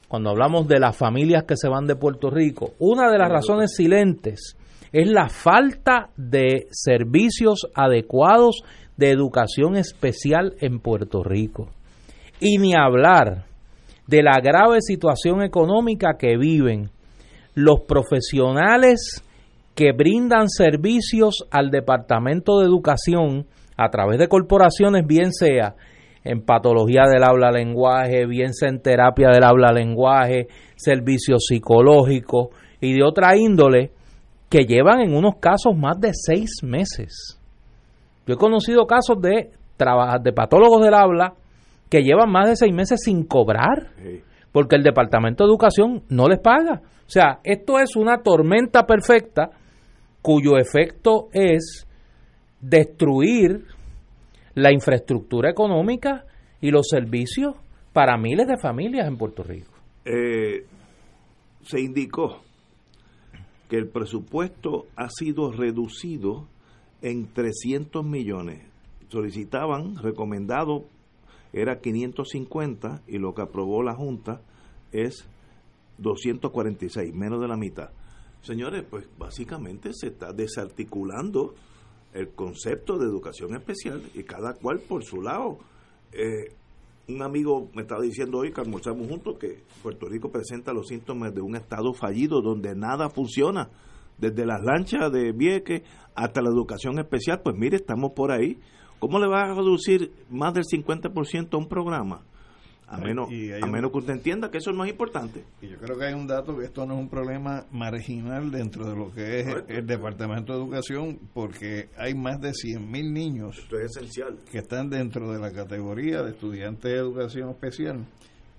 cuando hablamos de las familias que se van de Puerto Rico, una de las razones silentes es la falta de servicios adecuados de educación especial en Puerto Rico. Y ni hablar de la grave situación económica que viven los profesionales que brindan servicios al Departamento de Educación a través de corporaciones, bien sea en patología del habla-lenguaje, bien en terapia del habla-lenguaje, servicios psicológicos y de otra índole que llevan en unos casos más de seis meses. Yo he conocido casos de, de patólogos del habla que llevan más de seis meses sin cobrar porque el Departamento de Educación no les paga. O sea, esto es una tormenta perfecta cuyo efecto es destruir la infraestructura económica y los servicios para miles de familias en Puerto Rico. Eh, se indicó que el presupuesto ha sido reducido en 300 millones. Solicitaban, recomendado, era 550 y lo que aprobó la Junta es 246, menos de la mitad. Señores, pues básicamente se está desarticulando el concepto de educación especial y cada cual por su lado. Eh, un amigo me estaba diciendo hoy que almorzamos juntos que Puerto Rico presenta los síntomas de un estado fallido donde nada funciona, desde las lanchas de Vieques hasta la educación especial. Pues mire, estamos por ahí. ¿Cómo le va a reducir más del 50% a un programa? A menos, a menos que usted entienda que eso no es importante. Y yo creo que hay un dato que esto no es un problema marginal dentro de lo que es el, Departamento de Educación, porque hay más de 100.000 niños esencial. que están dentro de la categoría de estudiantes de educación especial.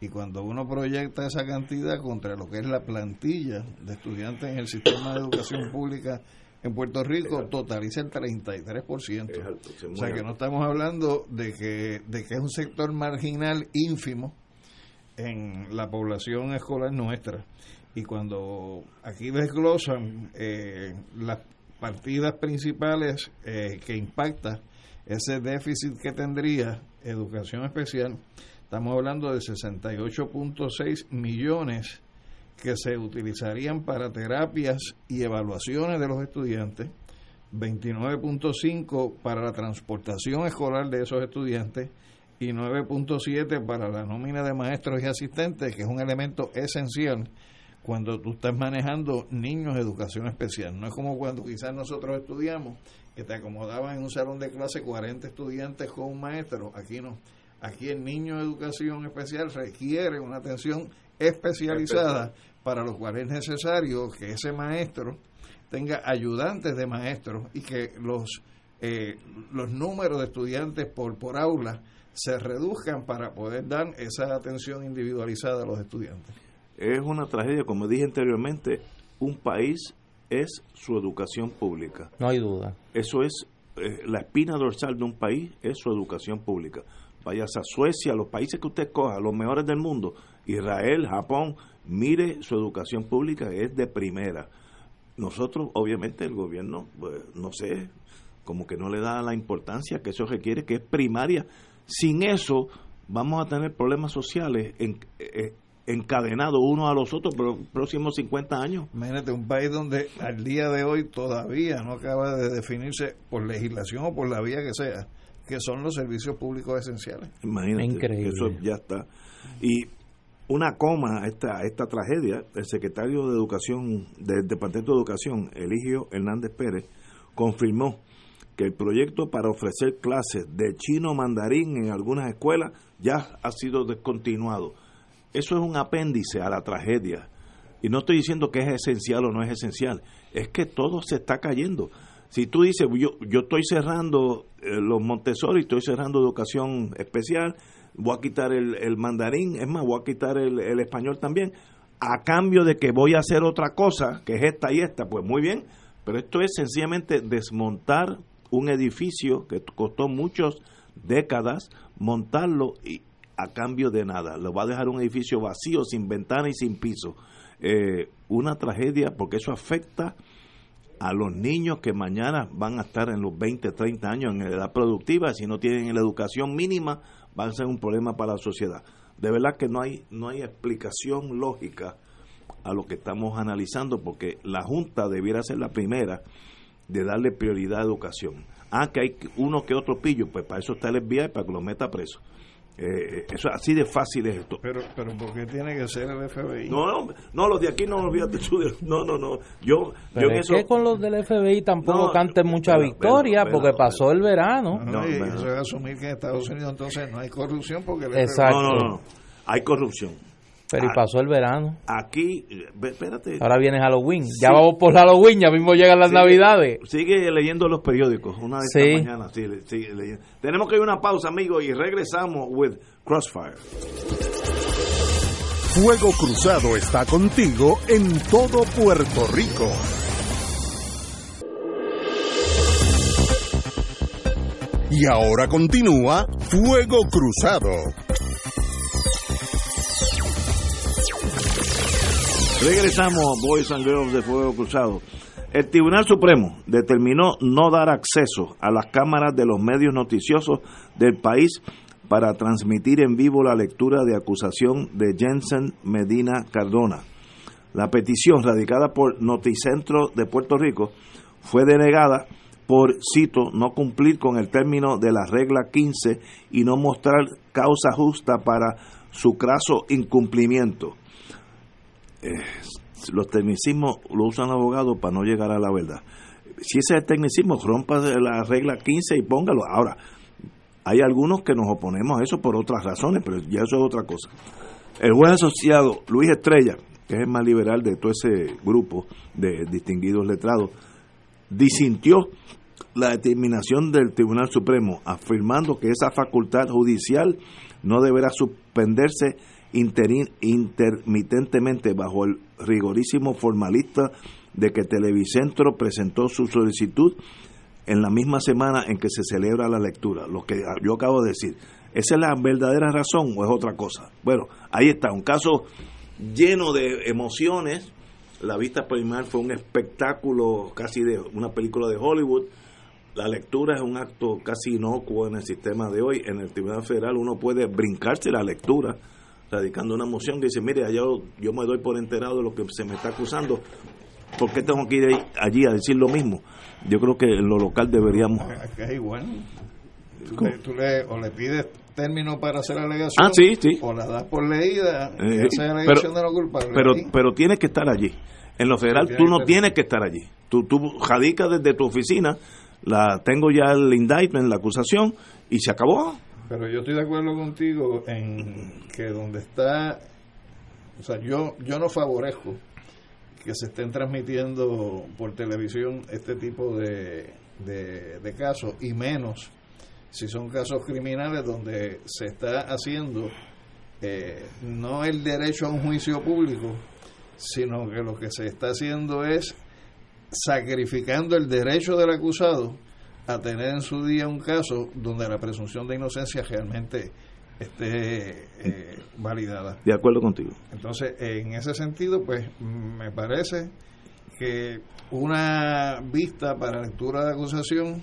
Y cuando uno proyecta esa cantidad contra lo que es la plantilla de estudiantes en el sistema de educación pública en Puerto Rico totaliza el 33%. o sea que no estamos hablando de que, de que es un sector marginal ínfimo en la población escolar nuestra. Y cuando aquí desglosan eh, las partidas principales eh, que impacta ese déficit que tendría educación especial, estamos hablando de 68.6 millones que se utilizarían para terapias y evaluaciones de los estudiantes, 29.5 para la transportación escolar de esos estudiantes y 9.7 para la nómina de maestros y asistentes, que es un elemento esencial cuando tú estás manejando niños de educación especial. No es como cuando quizás nosotros estudiamos, que te acomodaban en un salón de clase 40 estudiantes con un maestro. Aquí no. Aquí el niño de educación especial requiere una atención especializada para lo cual es necesario que ese maestro tenga ayudantes de maestros y que los eh, los números de estudiantes por por aula se reduzcan para poder dar esa atención individualizada a los estudiantes. Es una tragedia, como dije anteriormente, un país es su educación pública. No hay duda. Eso es eh, la espina dorsal de un país, es su educación pública. Vayas a Suecia, los países que usted coja, los mejores del mundo, Israel, Japón, mire su educación pública, es de primera. Nosotros, obviamente, el gobierno, pues, no sé, como que no le da la importancia que eso requiere, que es primaria. Sin eso, vamos a tener problemas sociales en, eh, encadenados unos a los otros por los próximos 50 años. Imagínate, un país donde al día de hoy todavía no acaba de definirse por legislación o por la vía que sea, que son los servicios públicos esenciales. Imagínate, Increíble. eso ya está. Y una coma a esta, esta tragedia, el secretario de Educación del Departamento de Educación, Eligio Hernández Pérez, confirmó que el proyecto para ofrecer clases de chino mandarín en algunas escuelas ya ha sido descontinuado. Eso es un apéndice a la tragedia. Y no estoy diciendo que es esencial o no es esencial, es que todo se está cayendo. Si tú dices, yo, yo estoy cerrando eh, los Montessori, estoy cerrando educación especial, voy a quitar el, mandarín, es más, voy a quitar el, español también, a cambio de que voy a hacer otra cosa, que es esta y esta, pues muy bien, pero esto es sencillamente desmontar un edificio que costó muchas décadas, montarlo y a cambio de nada, lo va a dejar un edificio vacío, sin ventana y sin piso. Eh, una tragedia porque eso afecta a los niños que mañana van a estar en los 20, 30 años en edad productiva, si no tienen la educación mínima, va a ser un problema para la sociedad. De verdad que no hay, no hay explicación lógica a lo que estamos analizando, porque la Junta debiera ser la primera de darle prioridad a educación. Ah, que hay uno que otro pillo, pues para eso está el FBI, para que lo meta preso. Eh, eso así de fácil es esto. Pero, pero ¿por qué tiene que ser el FBI? No, no, no los de aquí no los fíjate No, no, no. Yo, pero yo es que con los del FBI tampoco No, canten mucha pero, victoria pero, porque pero, pasó el verano. No, No, y eso es asumir que en Estados Unidos entonces no hay corrupción porque el Exacto. No, no, no. Hay corrupción. Pero y pasó el verano. Aquí, eh, espérate. Ahora viene Halloween. Ya vamos por Halloween, ya mismo llegan las Sigue- navidades. Sigue leyendo los periódicos una de Sí. esta mañana. Sigue leyendo. Tenemos que ir a una pausa, amigos, y regresamos with Crossfire. Fuego Cruzado está contigo en todo Puerto Rico. Y ahora continúa Fuego Cruzado. Regresamos, Boys and Girls de Fuego Cruzado. El Tribunal Supremo determinó no dar acceso a las cámaras de los medios noticiosos del país para transmitir en vivo la lectura de acusación de Jensen Medina Cardona. La petición radicada por Noticentro de Puerto Rico fue denegada por, cito, no cumplir con el término de la regla 15 y no mostrar causa justa para su craso incumplimiento los tecnicismos lo usan abogados para no llegar a la verdad. Si ese es el tecnicismo, rompa la regla 15 y póngalo. Ahora, hay algunos que nos oponemos a eso por otras razones, pero ya eso es otra cosa. El juez asociado Luis Estrella, que es el más liberal de todo ese grupo de distinguidos letrados, disintió la determinación del Tribunal Supremo, afirmando que esa facultad judicial no deberá suspenderse interin- intermitentemente bajo el rigorísimo formalista de que Televicentro presentó su solicitud en la misma semana en que se celebra la lectura, lo que yo acabo de decir. ¿Esa es la verdadera razón o es otra cosa? Bueno, ahí está, un caso lleno de emociones. La vista preliminar fue un espectáculo casi de una película de Hollywood. La lectura es un acto casi inocuo en el sistema de hoy. En el Tribunal Federal uno puede brincarse la lectura radicando una moción que dice, mire, yo, yo me doy por enterado de lo que se me está acusando, ¿por qué tengo que ir allí a decir lo mismo? Yo creo que en lo local deberíamos... Es igual. Tú le, tú le- o le pides término para hacer alegación Ah, sí, sí. o la das por leída Eh, pero- alegación de no culpable. Pero, pero tienes que estar allí. En lo federal tú no tienes que estar allí. Tú, tú radicas desde tu oficina, la tengo ya el indictment, la acusación, y se acabó. Pero yo estoy de acuerdo contigo en que donde está, o sea, yo yo no favorezco que se estén transmitiendo por televisión este tipo de, de, casos y menos si son casos criminales donde se está haciendo eh, no el derecho a un juicio público, sino que lo que se está haciendo es sacrificando el derecho del acusado a tener en su día un caso donde la presunción de inocencia realmente esté eh, validada. De acuerdo contigo. Entonces, en ese sentido, pues me parece que una vista para lectura de acusación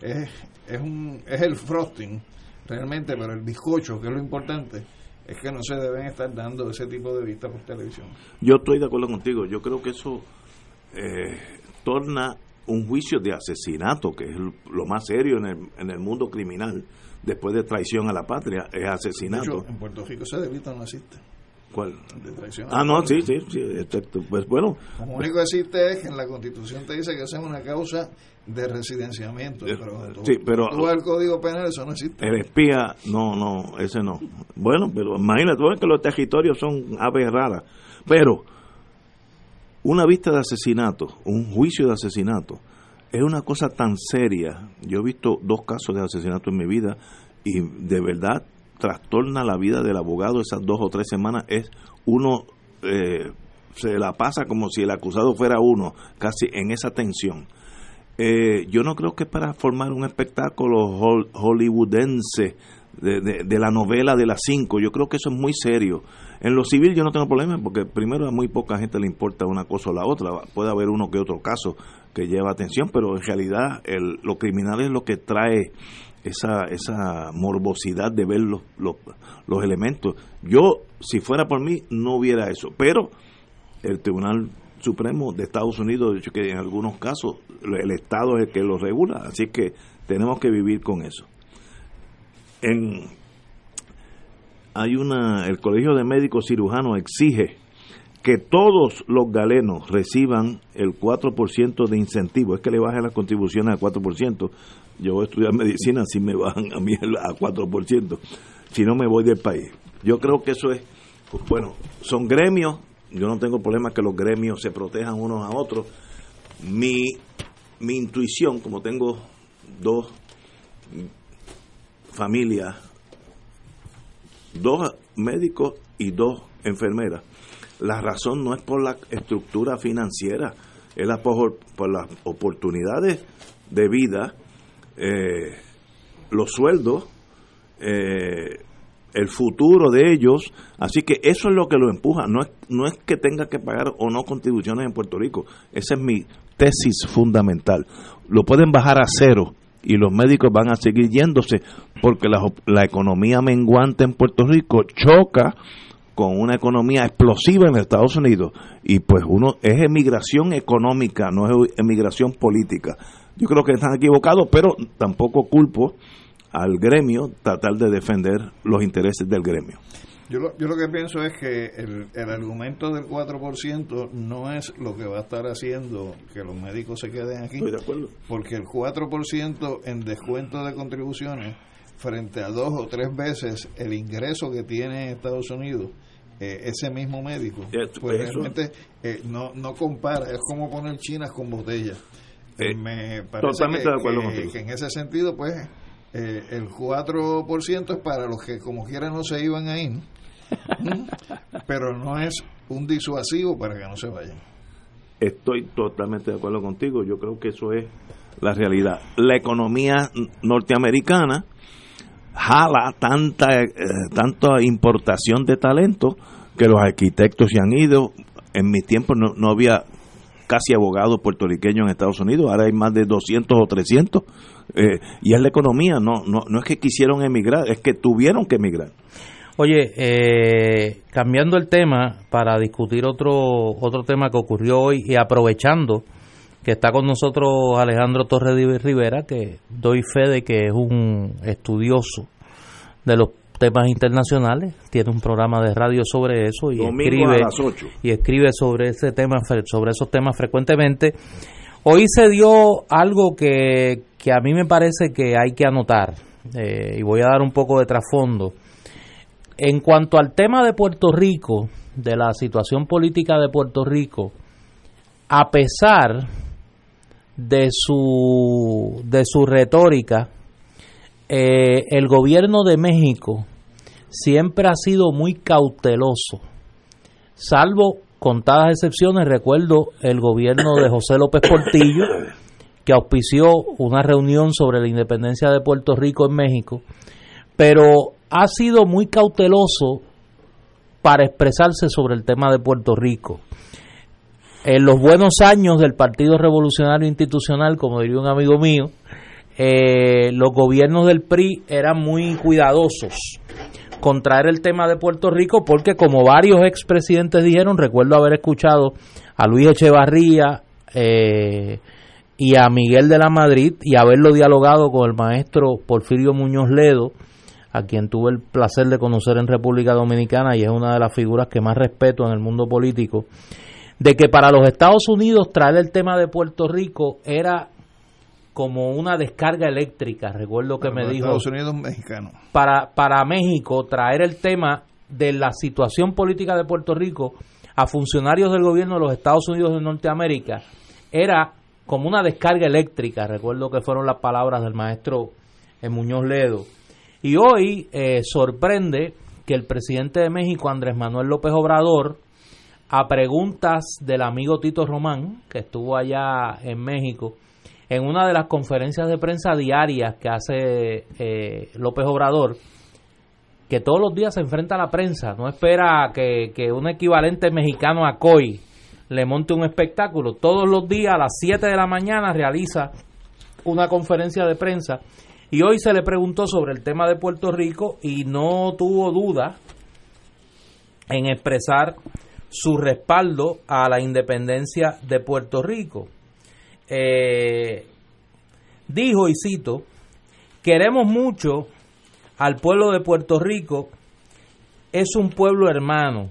es, es, un, es el frosting, realmente, pero el bizcocho, que es lo importante, es que no se deben estar dando ese tipo de vistas por televisión. Yo estoy de acuerdo contigo. Yo creo que eso eh, torna un juicio de asesinato, que es lo más serio en el, en el mundo criminal, después de traición a la patria, es De asesinato. hecho, en Puerto Rico ese delito no existe, ¿Cuál? de traición. Ah, no, sí, sí, sí, exacto. Pues bueno, Lo único que existe es que en la Constitución te dice que esa es una causa de residenciamiento. Eh, Pero tú- sí, pero- tú vas al Código Penal, eso no existe. el espía, no, no, ese no. Bueno, pero imagínate, que los territorios son aves raras. Pero una vista de asesinato, un juicio de asesinato, es una cosa tan seria. Yo he visto dos casos de asesinato en mi vida y de verdad trastorna la vida del abogado esas dos o tres semanas. Es uno eh, se la pasa como si el acusado fuera uno, casi en esa tensión. Eh, yo no creo que es para formar un espectáculo hol- hollywoodense de, de- de la novela de las cinco. Yo creo que eso es muy serio. En lo civil yo no tengo problema porque primero a muy poca gente le importa una cosa o la otra. Puede haber uno que otro caso que lleva atención, pero en realidad el, lo criminal es lo que trae esa, esa morbosidad de ver los, los, los elementos. Yo, si fuera por mí, no hubiera eso. Pero el Tribunal Supremo de Estados Unidos ha dicho que en algunos casos el Estado es el que lo regula, así que tenemos que vivir con eso. En, hay una, el Colegio de Médicos Cirujanos exige que todos los galenos reciban el 4% de incentivo, es que le bajen las contribuciones al 4%. Yo voy a estudiar medicina si me bajan a mí a 4%, si no me voy del país. Yo creo que eso es, bueno, son gremios, yo no tengo problema que los gremios se protejan unos a otros. Mi, mi intuición, como tengo dos familias, dos médicos y dos enfermeras, la razón no es por la estructura financiera, es la por, las oportunidades de vida, eh, los sueldos, eh, el futuro de ellos. Así que eso es lo que lo empuja. No es, no es que tenga que pagar o no contribuciones en Puerto Rico. Esa es mi tesis fundamental. Lo pueden bajar a cero y los médicos van a seguir yéndose porque la, la economía menguante en Puerto Rico choca con una economía explosiva en Estados Unidos y pues uno es emigración económica, no es emigración política. Yo creo que están equivocados, pero tampoco culpo al gremio tratar de defender los intereses del gremio. Yo lo, yo lo que pienso es que el, el argumento del 4% no es lo que va a estar haciendo que los médicos se queden aquí. Estoy de acuerdo. Porque el 4% en descuento de contribuciones frente a dos o tres veces el ingreso que tiene en Estados Unidos eh, ese mismo médico, pues realmente eh, no, no compara, es como poner chinas con botellas. Eh, Me parece totalmente que, de acuerdo que- contigo. que en ese sentido, pues, eh, el 4% es para los que como quiera no se iban a ir, ¿Mm? pero no es un disuasivo para que no se vayan. Estoy totalmente de acuerdo contigo. Yo creo que eso es la realidad. La economía norteamericana jala tanta, eh, tanta importación de talento que los arquitectos se han ido. En mi tiempo no, no había casi abogados puertorriqueños en Estados Unidos, ahora hay más de 200 o 300. eh, y es la economía, no, no, no es que quisieron emigrar, es que tuvieron que emigrar. Oye, eh, cambiando el tema para discutir otro otro tema que ocurrió hoy y aprovechando que está con nosotros Alejandro Torres de Rivera, que doy fe de que es un estudioso de los temas internacionales, tiene un programa de radio sobre eso y Domingo escribe a las 8. y escribe sobre ese tema sobre esos temas frecuentemente. Hoy se dio algo que, que a mí me parece que hay que anotar eh, y voy a dar un poco de trasfondo. En cuanto al tema de Puerto Rico, de la situación política de Puerto Rico, a pesar de su, de su retórica, eh, el gobierno de México siempre ha sido muy cauteloso, salvo contadas excepciones, recuerdo el gobierno de José López Portillo, que auspició una reunión sobre la independencia de Puerto Rico en México, pero ha sido muy cauteloso para expresarse sobre el tema de Puerto Rico. En los buenos años del Partido Revolucionario Institucional, como diría un amigo mío, eh, los gobiernos del PRI eran muy cuidadosos con traer el tema de Puerto Rico porque como varios expresidentes dijeron, recuerdo haber escuchado a Luis Echevarría eh, y a Miguel de la Madrid y haberlo dialogado con el maestro Porfirio Muñoz Ledo, a quien tuve el placer de conocer en República Dominicana y es una de las figuras que más respeto en el mundo político, de que para los Estados Unidos traer el tema de Puerto Rico era como una descarga eléctrica, recuerdo que me dijo Estados Unidos mexicanos. para, para México traer el tema de la situación política de Puerto Rico a funcionarios del gobierno de los Estados Unidos de Norteamérica era como una descarga eléctrica, recuerdo que fueron las palabras del maestro Muñoz Ledo. Y hoy eh, sorprende que el presidente de México, Andrés Manuel López Obrador, a preguntas del amigo Tito Román, que estuvo allá en México, en una de las conferencias de prensa diarias que hace eh, López Obrador, que todos los días se enfrenta a la prensa, no espera que, que un equivalente mexicano a COI le monte un espectáculo, todos los días a las 7 de la mañana realiza una conferencia de prensa y hoy se le preguntó sobre el tema de Puerto Rico y no tuvo duda en expresar su respaldo a la independencia de Puerto Rico. Eh, dijo, y cito, queremos mucho al pueblo de Puerto Rico es un pueblo hermano.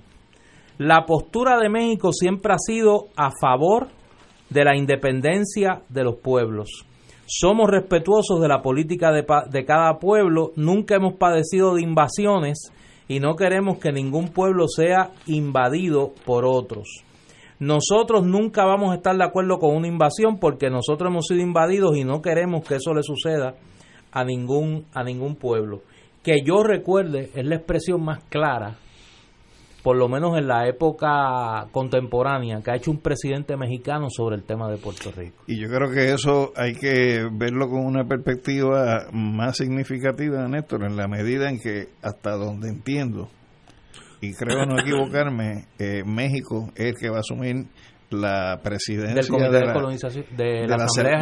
La postura de México siempre ha sido a favor de la independencia de los pueblos. Somos respetuosos de la política de, cada pueblo, nunca hemos padecido de invasiones y no queremos que ningún pueblo sea invadido por otros. Nosotros nunca vamos a estar de acuerdo con una invasión porque nosotros hemos sido invadidos y no queremos que eso le suceda a ningún a ningún pueblo. Que yo recuerde es la expresión más clara por lo menos en la época contemporánea, que ha hecho un presidente mexicano sobre el tema de Puerto Rico. Y yo creo que eso hay que verlo con una perspectiva más significativa, Néstor, en la medida en que hasta donde entiendo, y creo no equivocarme, eh, México es el que va a asumir la presidencia de la, colonización de, la, CELAC.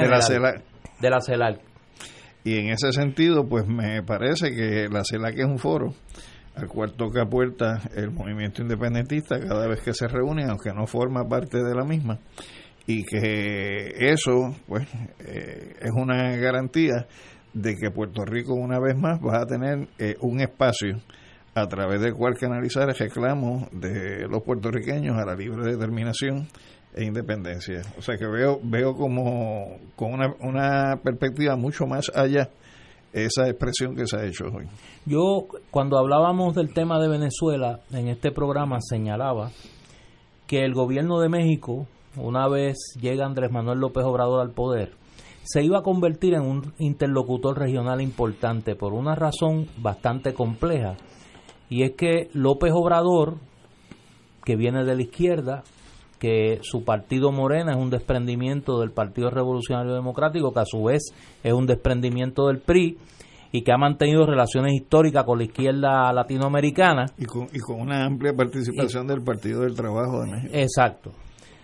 De la CELAC. Y en ese sentido, pues me parece que la CELAC es un foro al cual toca puerta el movimiento independentista cada vez que se reúnen, aunque no forma parte de la misma, y que eso pues eh, es una garantía de que Puerto Rico una vez más va a tener eh, un espacio a través del cual canalizar el reclamo de los puertorriqueños a la libre determinación e independencia. O sea que veo, veo como con una, una perspectiva mucho más allá esa expresión que se ha hecho hoy. Yo, cuando hablábamos del tema de Venezuela, en este programa señalaba que el gobierno de México, una vez llega Andrés Manuel López Obrador al poder, se iba a convertir en un interlocutor regional importante por una razón bastante compleja. Y es que López Obrador, que viene de la izquierda, que su partido Morena es un desprendimiento del Partido Revolucionario Democrático, que a su vez es un desprendimiento del PRI y que ha mantenido relaciones históricas con la izquierda latinoamericana. Y con, y con una amplia participación del Partido del Trabajo de México. Exacto,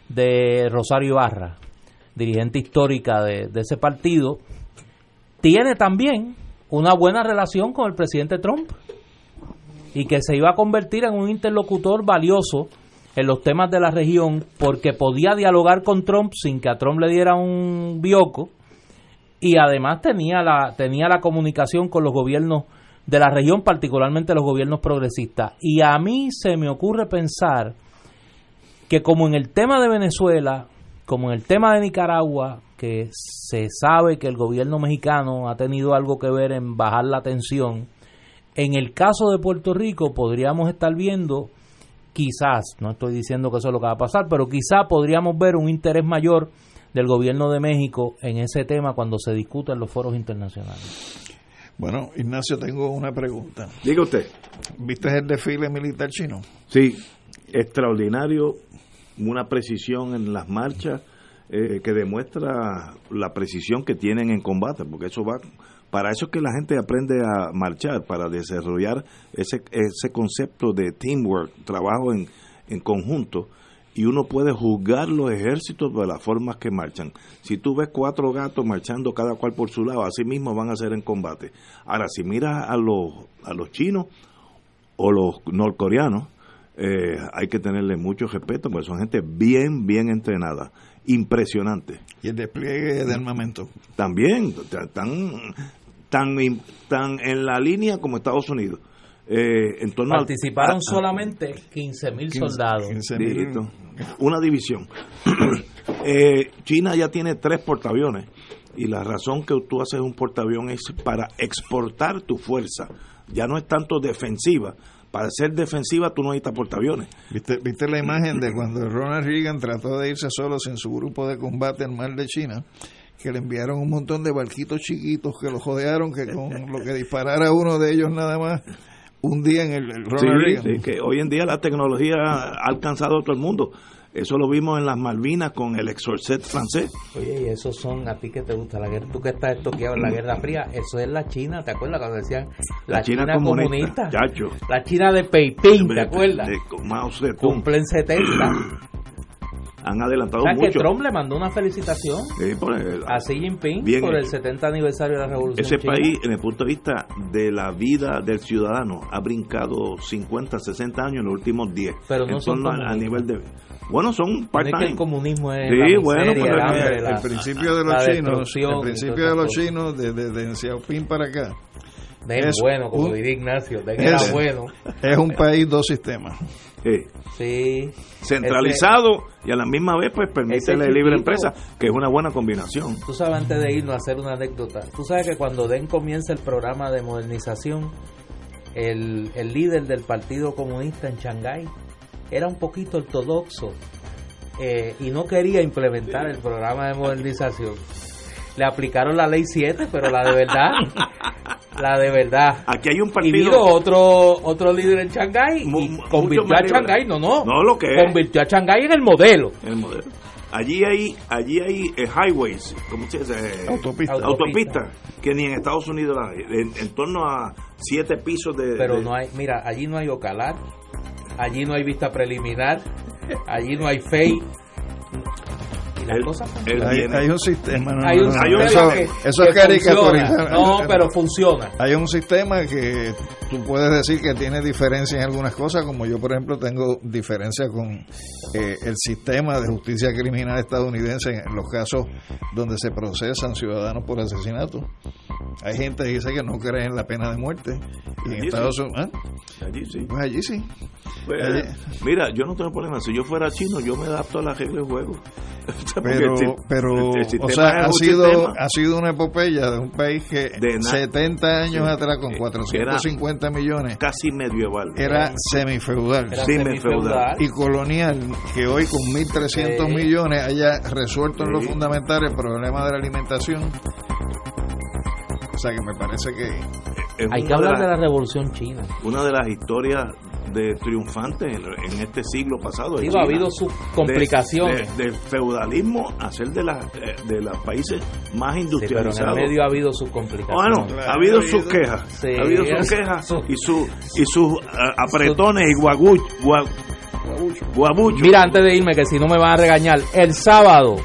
de Rosario Ibarra, dirigente histórica de, de ese partido, tiene también una buena relación con el presidente Trump y que se iba a convertir en un interlocutor valioso en los temas de la región porque podía dialogar con Trump sin que a Trump le diera un bioco y además tenía la tenía la comunicación con los gobiernos de la región, particularmente los gobiernos progresistas. Y a mí se me ocurre pensar que como en el tema de Venezuela, como en el tema de Nicaragua, que se sabe que el gobierno mexicano ha tenido algo que ver en bajar la tensión, en el caso de Puerto Rico podríamos estar viendo quizás, no estoy diciendo que eso es lo que va a pasar, pero quizás podríamos ver un interés mayor del gobierno de México en ese tema cuando se discuta en los foros internacionales. Bueno, Ignacio, tengo una pregunta. Diga usted. ¿Viste el desfile militar chino? Sí, extraordinario, una precisión en las marchas eh, que demuestra la precisión que tienen en combate, porque eso va para eso es que la gente aprende a marchar, para desarrollar ese, ese concepto de teamwork, trabajo en, en conjunto, y uno puede juzgar los ejércitos de las formas que marchan. Si tú ves cuatro gatos marchando cada cual por su lado, así mismo van a ser en combate. Ahora, si miras a los, a los chinos o los norcoreanos, eh, hay que tenerle mucho respeto porque son gente bien, bien entrenada impresionante. Y el despliegue de armamento. También, están tan, tan en la línea como Estados Unidos. Eh, en Participaron solamente 15.000 soldados. una división. eh, China ya tiene tres portaaviones y la razón que tú haces un portaavión es para exportar tu fuerza. Ya no es tanto defensiva. Para ser defensiva tú no necesitas portaaviones. ¿Viste, ¿Viste la imagen de cuando Ronald Reagan trató de irse solo sin su grupo de combate al mar de China? Que le enviaron un montón de barquitos chiquitos que lo jodearon, que con lo que disparara uno de ellos nada más un día en el, Ronald sí, que hoy en día la tecnología ha alcanzado a todo el mundo. Eso lo vimos en las Malvinas con el exorcet francés. Oye, y esos son a ti que te gusta la guerra, tú que estás estoqueado en la Guerra Fría, eso es la China, ¿te acuerdas cuando decían la, China, comunista? La China de Peiping, ¿te acuerdas? De, de Cumplen 70 han adelantado o sea, mucho. que Trump le mandó una felicitación a Xi Jinping por el 70 aniversario de la Revolución Ese país, en el punto de vista de la vida del ciudadano, ha brincado 50, 60 años en los últimos 10. Pero no son a, nivel de... Bueno, son part-time. el comunismo es sí, bueno, el, principio de los chinos, el principio de los chinos, desde de, Xiaoping para acá, Den Es bueno, como un- diría Ignacio, den era es- bueno. Es un país, dos sistemas. Sí. Sí. Centralizado y a la misma vez pues permite la libre empresa, que es una buena combinación. Tú sabes, antes de irnos a hacer una anécdota, tú sabes que cuando Den comienza el programa de modernización, el, el líder del Partido Comunista en Shanghái era un poquito ortodoxo eh, y no quería implementar el programa de modernización. Le aplicaron la ley 7, pero la de verdad, la de verdad. Aquí hay un Y partido vino otro otro líder en Shanghái y convirtió a. Shanghái, no, no, No, lo que es. convirtió a Shanghái en el modelo. el modelo. Allí hay, allí hay eh, highways, ¿cómo se dice? Eh, Autopista. Auto- autopistas, que ni en Estados Unidos las hay, en, en torno a siete pisos de... Pero de- no hay, mira, allí no hay ocalar, allí no hay vista preliminar, allí no hay FEI. Y las El- cosas el- funcionan. Hay, hay un sistema. no, Hay un no, no, hay un- eso, que, eso que es caricaturizar. funciona. No, pero funciona. Hay un sistema que tú puedes decir que tiene diferencias en algunas cosas, como yo, por ejemplo, tengo diferencia con eh, el sistema de justicia criminal estadounidense en los casos donde se procesan ciudadanos por asesinato. Hay gente que dice que no cree en la pena de muerte. Y allí en Estados sí. Unidos. ¿ah? Allí sí. Pues allí sí. Pues, mira, yo no tengo problema. Si yo fuera chino, yo me adapto a la regla de juego. pero, pero o sea, ha sido, ha sido una epopeya de un país que de 70 años atrás, con 450 50 millones. Casi medieval. Era semifeudal. Era semifeudal. Y colonial, que hoy con 1.300 sí. millones haya resuelto sí. en lo fundamental el problema de la alimentación. O sea que me parece que... Hay que hablar de la, de la revolución china. Una de las historias de triunfantes en, en este siglo pasado. ha habido sus complicaciones. de- del feudalismo a ser de, las eh, de los países más Sí, pero en el industrializados. medio ha habido sus complicaciones. bueno, Claro, ha habido ha sus quejas, Sí, ha habido sus quejas y, su, y sus ah, apretones y guagu, gua- guabuchos. Mira, antes de irme, que si no me van a regañar, el sábado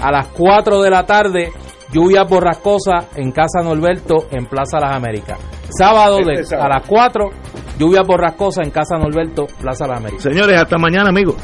a las 4 de la tarde, lluvia borrascosa en Casa Norberto, en Plaza Las Américas. Sábado, de, Este sábado. a las 4, lluvia borrascosa en Casa Norberto, Plaza Las Américas. Señores, hasta mañana, amigos.